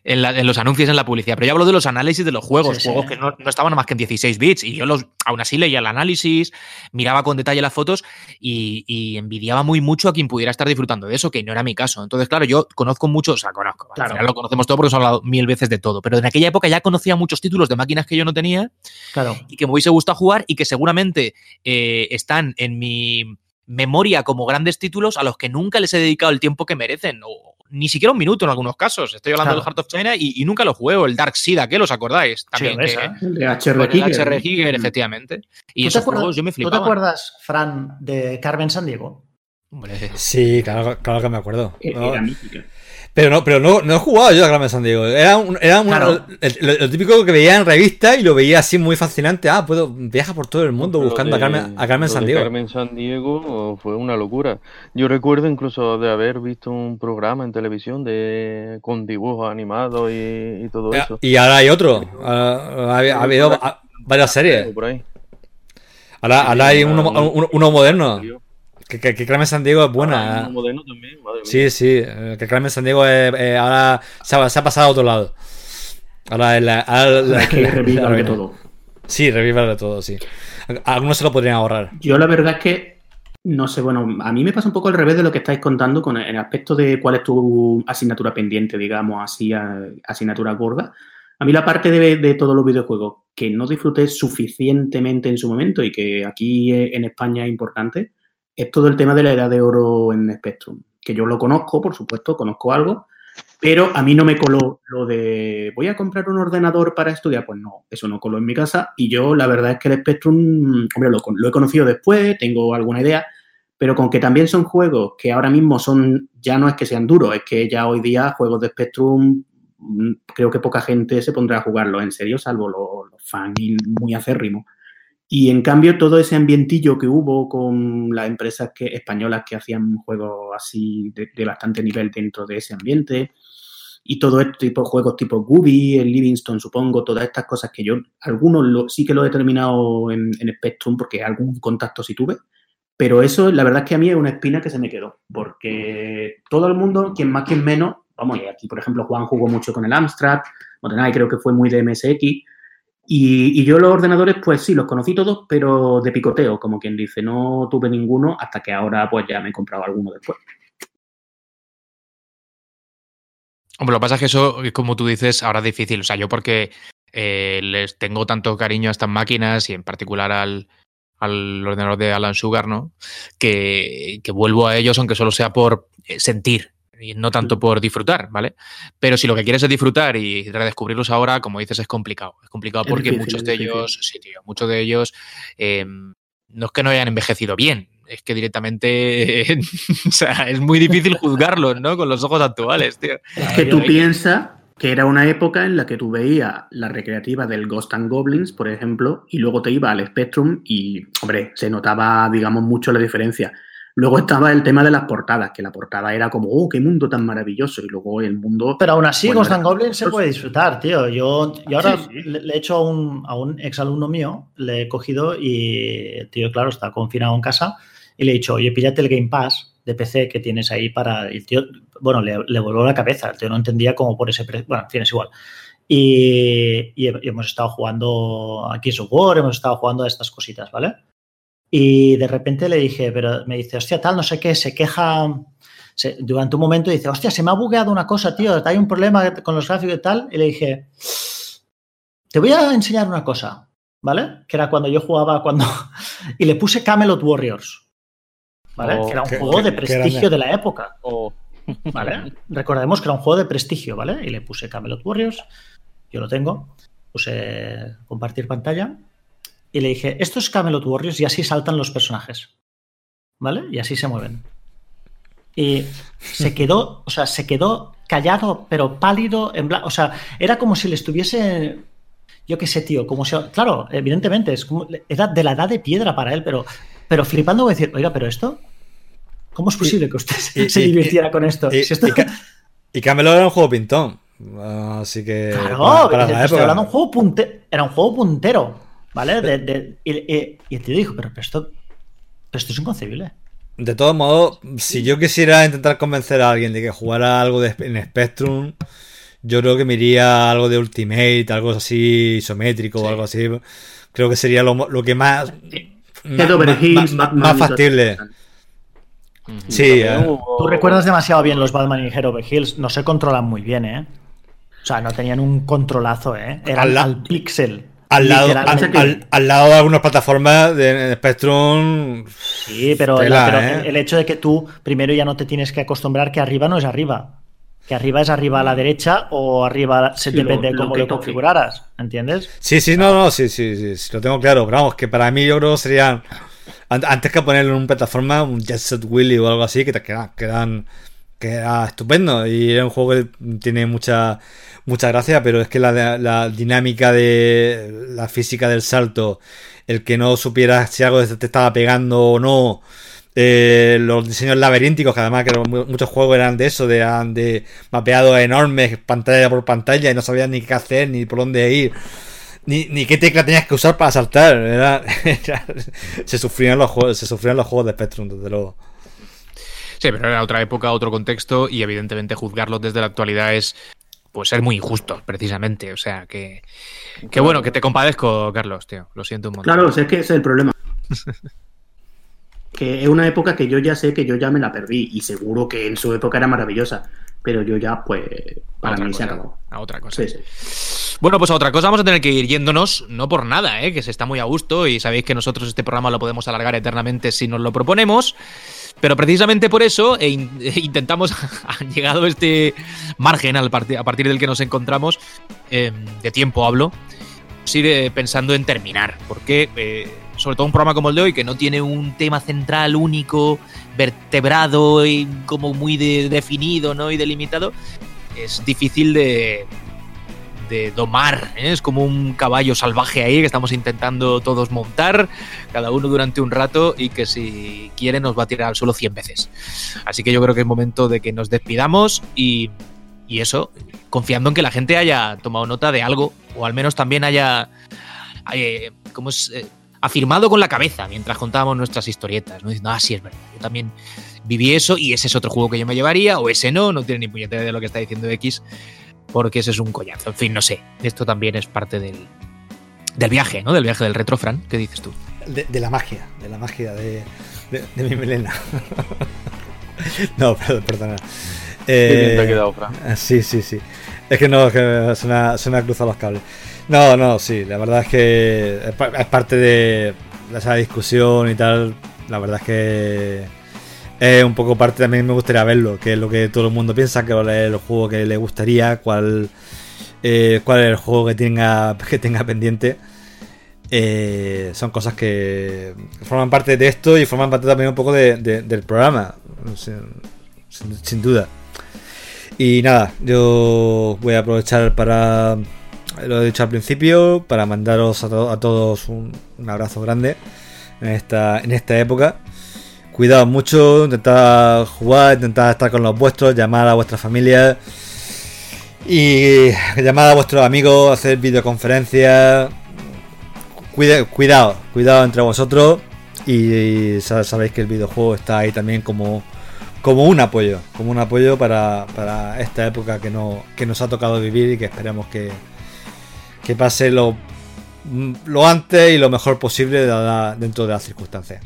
en la- en los anuncios, en la publicidad. Pero yo hablo de los análisis de los juegos, Sí, sí. juegos que no, no estaban más que en 16 bits. Y yo los, aún así leía el análisis, miraba con detalle las fotos y, y envidiaba muy mucho a quien pudiera estar disfrutando de eso, que no era mi caso. Entonces, claro, yo conozco mucho, o sea, conozco, al Claro. final lo conocemos todo porque hemos hablado mil veces de todo. Pero en aquella época ya conocía muchos títulos de máquinas que yo no tenía Claro. y que me hubiese gustado jugar y que seguramente eh, están en mi memoria como grandes títulos a los que nunca les he dedicado el tiempo que merecen, o ni siquiera un minuto en algunos casos. Estoy hablando Claro. del Heart of China y, y nunca lo juego, el Dark Seed, ¿qué los acordáis? También, que- ¿eh? El de HR con el Giger. HR Giger, efectivamente. Y ¿Tú te, esos acuerdas, juegos yo me ¿Tú te flipaba. acuerdas, Fran, de Carmen San Diego? Hombre, Sí, claro, claro que me acuerdo. Eh, No, Era mítica. Pero no, pero no, no he jugado yo a Carmen San Diego. Era, un, era un- Claro. el- lo, lo típico que veía en revista y lo veía así muy fascinante. Ah, puedo viaja por todo el mundo Pero buscando a Carmen, a Carmen San Diego. Carmen San Diego fue una locura. Yo recuerdo incluso de haber visto un programa en televisión de con dibujos animados y, y todo eso. Y ahora hay otro. Ah, ha, ha habido ah, varias series. Por ahí. Ahora, Sí, ahora hay uno, un- uno- uno moderno. Que, que, que Carmen San Diego es buena. uno moderno también, madre mía. Sí, sí. eh, Que Carmen San Diego es- eh, ahora se ha, se ha pasado a otro lado. Ahora es la. ahora la- Es que reviva de todo. Sí, reviva de todo, sí. Algunos se lo podrían ahorrar. Yo la verdad es que no sé, bueno, a mí me pasa un poco al revés de lo que estáis contando con el, el aspecto de cuál es tu asignatura pendiente, digamos, así, a- asignatura gorda. A mí la parte de, de todos los videojuegos que no disfruté suficientemente en su momento y que aquí en España es importante, es todo el tema de la edad de oro en Spectrum. Que yo lo conozco, por supuesto, conozco algo, pero a mí no me coló lo de voy a comprar un ordenador para estudiar. Pues no, eso no coló en mi casa. Y yo la verdad es que el Spectrum, hombre, lo, lo he conocido después, tengo alguna idea, pero con que también son juegos que ahora mismo son, ya no es que sean duros, es que ya hoy día juegos de Spectrum mm, creo que poca gente se pondrá a jugarlo en serio, salvo los, los fans muy acérrimos. Y en cambio, todo ese ambientillo que hubo con las empresas que, españolas que hacían juegos así de, de bastante nivel dentro de ese ambiente, y todo este tipo de juegos tipo Gooby, el Livingston, supongo, todas estas cosas que yo, algunos lo, sí que lo he terminado en, en, Spectrum porque algún contacto sí tuve, pero eso la verdad es que a mí es una espina que se me quedó, porque todo el mundo, quien más, quien menos, vamos, y aquí por ejemplo Juan jugó mucho con el Amstrad, Motenay creo que fue muy de MSX, y, yo los ordenadores, pues sí, los conocí todos, pero de picoteo, como quien dice, no tuve ninguno hasta que ahora pues ya me he comprado alguno después. Hombre, lo que pasa es que eso, como tú dices, ahora es difícil. O sea, yo porque eh, les tengo tanto cariño a estas máquinas y en particular al, al ordenador de Alan Sugar, ¿no? Que, que, vuelvo a ellos, aunque solo sea por eh, sentir y no tanto por disfrutar, ¿vale? Pero si lo que quieres es disfrutar y redescubrirlos ahora, como dices, es complicado. Es complicado porque es difícil, muchos de ellos, sí, tío, muchos de ellos eh, no es que no hayan envejecido bien, es que directamente *laughs* o sea, es muy difícil juzgarlos, ¿no? Con los ojos actuales, tío. *laughs* Es que tú piensas que era una época en la que tú veías la recreativa del Ghost and Goblins, por ejemplo, y luego te iba al Spectrum y, hombre, se notaba, digamos, mucho la diferencia. Luego estaba el tema de las portadas, que la portada era como, oh, qué mundo tan maravilloso. Y luego el mundo. Pero aún así, Ghost and Goblins se puede disfrutar, tío. Yo, yo ahora sí, sí. Le, le, he hecho a un, a un exalumno mío, le he cogido y, tío, claro, está confinado en casa. Y le he dicho, oye, píllate el Game Pass de PC que tienes ahí para. El tío, bueno, le, le voló la cabeza. El tío no entendía cómo por ese precio. Bueno, tienes igual. Y, y, hemos estado jugando aquí su War, hemos estado jugando a estas cositas, ¿vale? Y de repente le dije, pero me dice, hostia, tal, no sé qué, se queja. Se, durante un momento dice, hostia, se me ha bugueado una cosa, tío, hay un problema con los gráficos y tal. Y le dije, te voy a enseñar una cosa, ¿vale? Que era cuando yo jugaba, cuando. *laughs* y le puse Camelot Warriors. ¿Vale? Oh, que era un que, juego de prestigio de la época. Oh. ¿Vale? *laughs* Recordemos que era un juego de prestigio, ¿vale? Y le puse Camelot Warriors, yo lo tengo, puse compartir pantalla y le dije, esto es Camelot Warriors y así saltan los personajes. ¿Vale? Y así se mueven. Y se *laughs* quedó, o sea, se quedó callado, pero pálido, en blanco. O sea, era como si le estuviese. Yo qué sé, tío, como si. Claro, evidentemente, es como, era de la edad de piedra para él, pero, pero flipando, voy a decir, oiga, pero esto. ¿Cómo es posible que usted y, *laughs* se y, divirtiera y, con esto? Y, si esto... y Camelot era un juego pintón. Así que. Claro, para, para estoy hablando de un juego puntero. Era un juego puntero. ¿Vale? De, de, y, y, y, el tío dijo, pero, pero, esto, pero esto es inconcebible. De todos modos, si yo quisiera intentar convencer a alguien de que jugara algo de, en Spectrum, yo creo que me iría a algo de Ultimate, algo así isométrico sí. o algo así. Creo que sería lo, lo que más. Más, más, más, más, factible. Sí. Eh. Tú recuerdas demasiado bien los Batman y Hero Hills. No se controlan muy bien, ¿eh? O sea, no tenían un controlazo, ¿eh? Eran al, al píxel. Al lado, al, al, al, lado de algunas plataformas de Spectrum. Sí, pero, tela, pero ¿eh? el hecho de que tú primero ya no te tienes que acostumbrar que arriba no es arriba. Que arriba es arriba a la derecha o arriba se sí, depende de cómo lo, lo configuraras. ¿Entiendes? Sí, sí, no, no, sí, sí, sí, sí, lo tengo claro. Pero vamos, que para mí yo creo que serían. Antes que ponerlo en una plataforma, un Jet Set Willy o algo así, que te quedan, quedan que estupendo y era un juego que tiene mucha mucha gracia, pero es que la, la, dinámica de la física del salto, el que no supieras si algo te estaba pegando o no, eh, los diseños laberínticos, que además que muchos juegos eran de eso, de, de mapeados enormes, pantalla por pantalla, y no sabías ni qué hacer, ni por dónde ir. Ni, ni qué tecla tenías que usar para saltar. Era, *laughs* se, sufrían los juegos, se sufrían los juegos de Spectrum, desde luego. Sí, pero era otra época, otro contexto y evidentemente juzgarlos desde la actualidad es pues ser muy injusto, precisamente. O sea, que, que bueno, que te compadezco, Carlos, tío. Lo siento un montón. Claro, es que ese es el problema. que es una época que yo ya sé que yo ya me la perdí y seguro que en su época era maravillosa. pero yo ya, pues, para mí se cosa, acabó. A otra cosa. Sí, sí. Bueno, pues a otra cosa vamos a tener que ir yéndonos, no por nada, ¿eh? que se está muy a gusto y sabéis que nosotros este programa lo podemos alargar eternamente si nos lo proponemos. Pero precisamente por eso e in- *laughs* intentamos, *laughs* ha llegado este margen al parti- a partir del que nos encontramos, eh, de tiempo hablo, sigue pensando en terminar. Porque, eh, sobre todo un programa como el de hoy, que no tiene un tema central único, vertebrado y como muy de- definido ¿no? y delimitado, es difícil de, de domar. ¿eh? Es como un caballo salvaje ahí que estamos intentando todos montar, cada uno durante un rato y que si quiere nos va a tirar al suelo 100 veces. Así que yo creo que es momento de que nos despidamos y, y eso, confiando en que la gente haya tomado nota de algo o al menos también haya, eh, ¿cómo es? Eh, afirmado con la cabeza mientras contábamos nuestras historietas, ¿no? diciendo, ah, sí, es verdad, yo también viví eso y ese es otro juego que yo me llevaría, o ese no, no tiene ni puñetera de lo que está diciendo X, porque ese es un coñazo. En fin, no sé, esto también es parte del, del viaje, ¿no? Del viaje del retro, Fran, ¿qué dices tú? De, de la magia, de la magia de, de- de mi melena. *laughs* no, perdón, perdona. Bien te Eh, ha quedado, Fran. Sí, sí, sí. Es que no, es que se me, ha, se me ha cruzado los cables. No, no, sí, la verdad es que es parte de esa discusión y tal. La verdad es que es un poco parte también me gustaría verlo, que es lo que todo el mundo piensa, que es el juego que le gustaría, cuál, eh, cuál es el juego que tenga, *laughs* que tenga pendiente. Eh, son cosas que forman parte de esto y forman parte también un poco de- de- del programa, sin- duda. Y nada, yo voy a aprovechar para, lo dicho al principio, para mandaros a, to- a todos un, un abrazo grande en esta, en esta época. Cuidaos mucho, intentad jugar, intentad estar con los vuestros, llamar a vuestra familia y llamar a vuestros amigos, hacer videoconferencias. Cuidado, cuidado entre vosotros y sa- sabéis que el videojuego está ahí también como como un apoyo, como un apoyo para, para esta época que, no, que nos ha tocado vivir y que esperemos que, que pase lo, lo antes y lo mejor posible dentro de las circunstancias.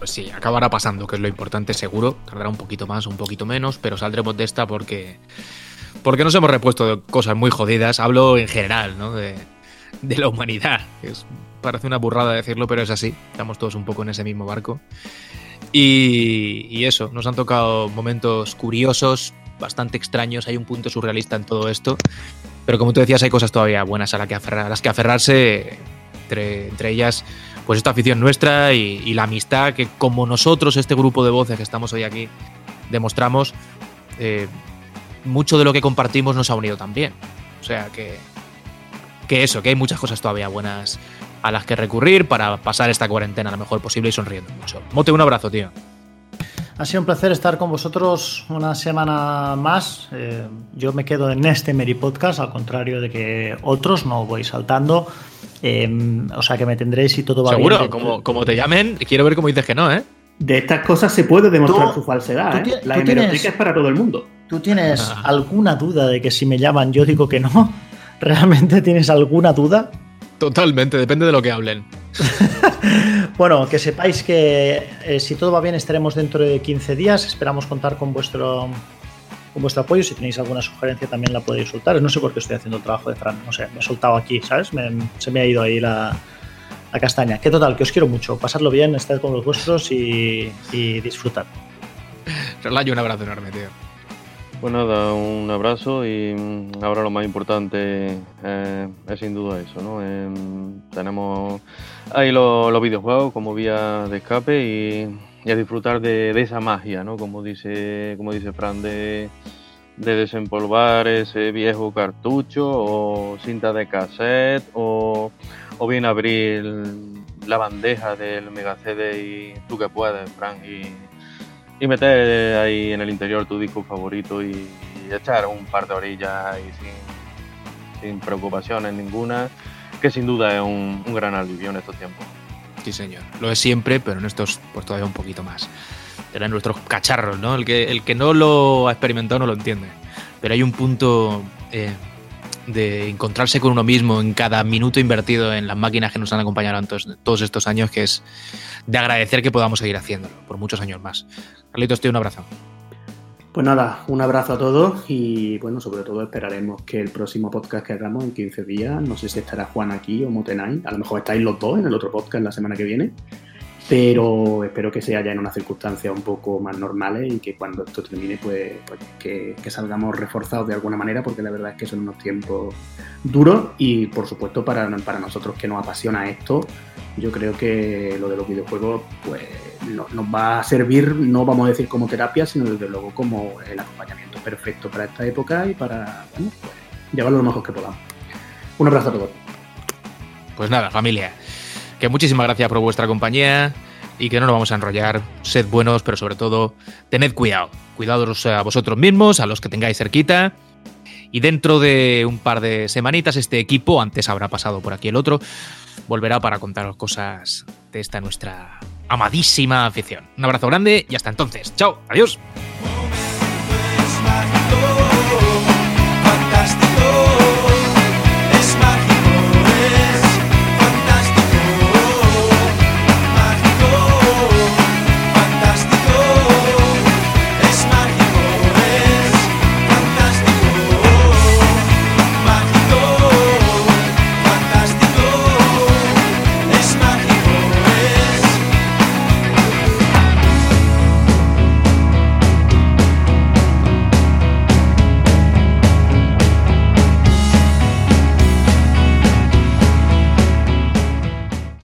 Pues sí, acabará pasando, que es lo importante seguro. Tardará un poquito más un poquito menos, pero saldremos de esta porque. Porque nos hemos repuesto de cosas muy jodidas. Hablo en general, ¿no? De, de la humanidad. Es, parece una burrada decirlo, pero es así. Estamos todos un poco en ese mismo barco. Y, y eso, nos han tocado momentos curiosos, bastante extraños. Hay un punto surrealista en todo esto. Pero como tú decías, hay cosas todavía buenas a, la que aferrar- las que aferrarse. Entre ellas, pues esta afición nuestra y, la amistad que, como nosotros, este grupo de voces que estamos hoy aquí, demostramos, eh, mucho de lo que compartimos nos ha unido también. O sea que, que eso, que hay muchas cosas todavía buenas a las que recurrir para pasar esta cuarentena lo mejor posible y sonriendo mucho. Mote, un abrazo, tío. Ha sido un placer estar con vosotros una semana más. Eh, yo me quedo en este Meri Podcast, al contrario de que otros no voy saltando. Eh, o sea que me tendréis si todo va Seguro, bien. como, como te llamen, quiero ver cómo dices que no, ¿eh? De estas cosas se puede demostrar Tú- su falsedad, tú ¿eh? tienes- La hemeroteca es para todo el mundo. ¿Tú tienes Ah. alguna duda de que si me llaman yo digo que no? *laughs* ¿Realmente tienes alguna duda? Totalmente, depende de lo que hablen. *laughs* Bueno, que sepáis que eh, si todo va bien estaremos dentro de 15 días. Esperamos contar con vuestro con vuestro apoyo. Si tenéis alguna sugerencia también la podéis soltar. No sé por qué estoy haciendo el trabajo de Fran. No sé, me he soltado aquí, ¿sabes? Me- se me ha ido ahí la, la castaña. Que total, que os quiero mucho. Pasadlo bien, estad con los vuestros y, y disfrutad. Relayo, un abrazo enorme, tío. Pues nada, un abrazo y mm, ahora lo más importante eh, es sin duda eso, ¿no? Em, tenemos ahí lo- los videojuegos como vía de escape y, y a disfrutar de, esa magia, ¿no? Como dice, como dice Fran, de, de desempolvar ese viejo cartucho o cinta de cassette o, o bien abrir la bandeja del Mega CD y tú que puedes, Fran, y y meter ahí en el interior tu disco favorito y, y echar un par de orillas ahí sin, sin preocupaciones ninguna, que sin duda es un, un gran alivio en estos tiempos. Sí, señor. Lo es siempre, pero en estos, pues todavía un poquito más. Eran nuestros cacharros, ¿no? El que, el que no lo ha experimentado no lo entiende. Pero hay un punto eh, de encontrarse con uno mismo en cada minuto invertido en las máquinas que nos han acompañado en todos, estos años, que es de agradecer que podamos seguir haciéndolo por muchos años más. Carlitos, tío, un abrazo. Pues nada, un abrazo a todos y bueno, sobre todo esperaremos que el próximo podcast que hagamos en 15 días, no sé si estará Juan aquí o Motenay, a lo mejor estáis los dos en el otro podcast la semana que viene, pero espero que sea ya en unas circunstancias un poco más normales y que cuando esto termine pues, pues que, salgamos reforzados de alguna manera porque la verdad es que son unos tiempos duros y por supuesto para, para nosotros que nos apasiona esto, yo creo que lo de los videojuegos pues no, nos va a servir, no vamos a decir como terapia, sino desde luego como el acompañamiento perfecto para esta época y para pues, llevarlo lo mejor que podamos. Un abrazo a todos. Pues nada, familia, que muchísimas gracias por vuestra compañía y que no nos vamos a enrollar. Sed buenos, pero sobre todo, tened cuidado. Cuidados a vosotros mismos, a los que tengáis cerquita. Y dentro de un par de semanitas, este equipo, antes habrá pasado por aquí el otro, volverá para contaros cosas de esta nuestra amadísima afición. Un abrazo grande y hasta entonces. Chao, adiós.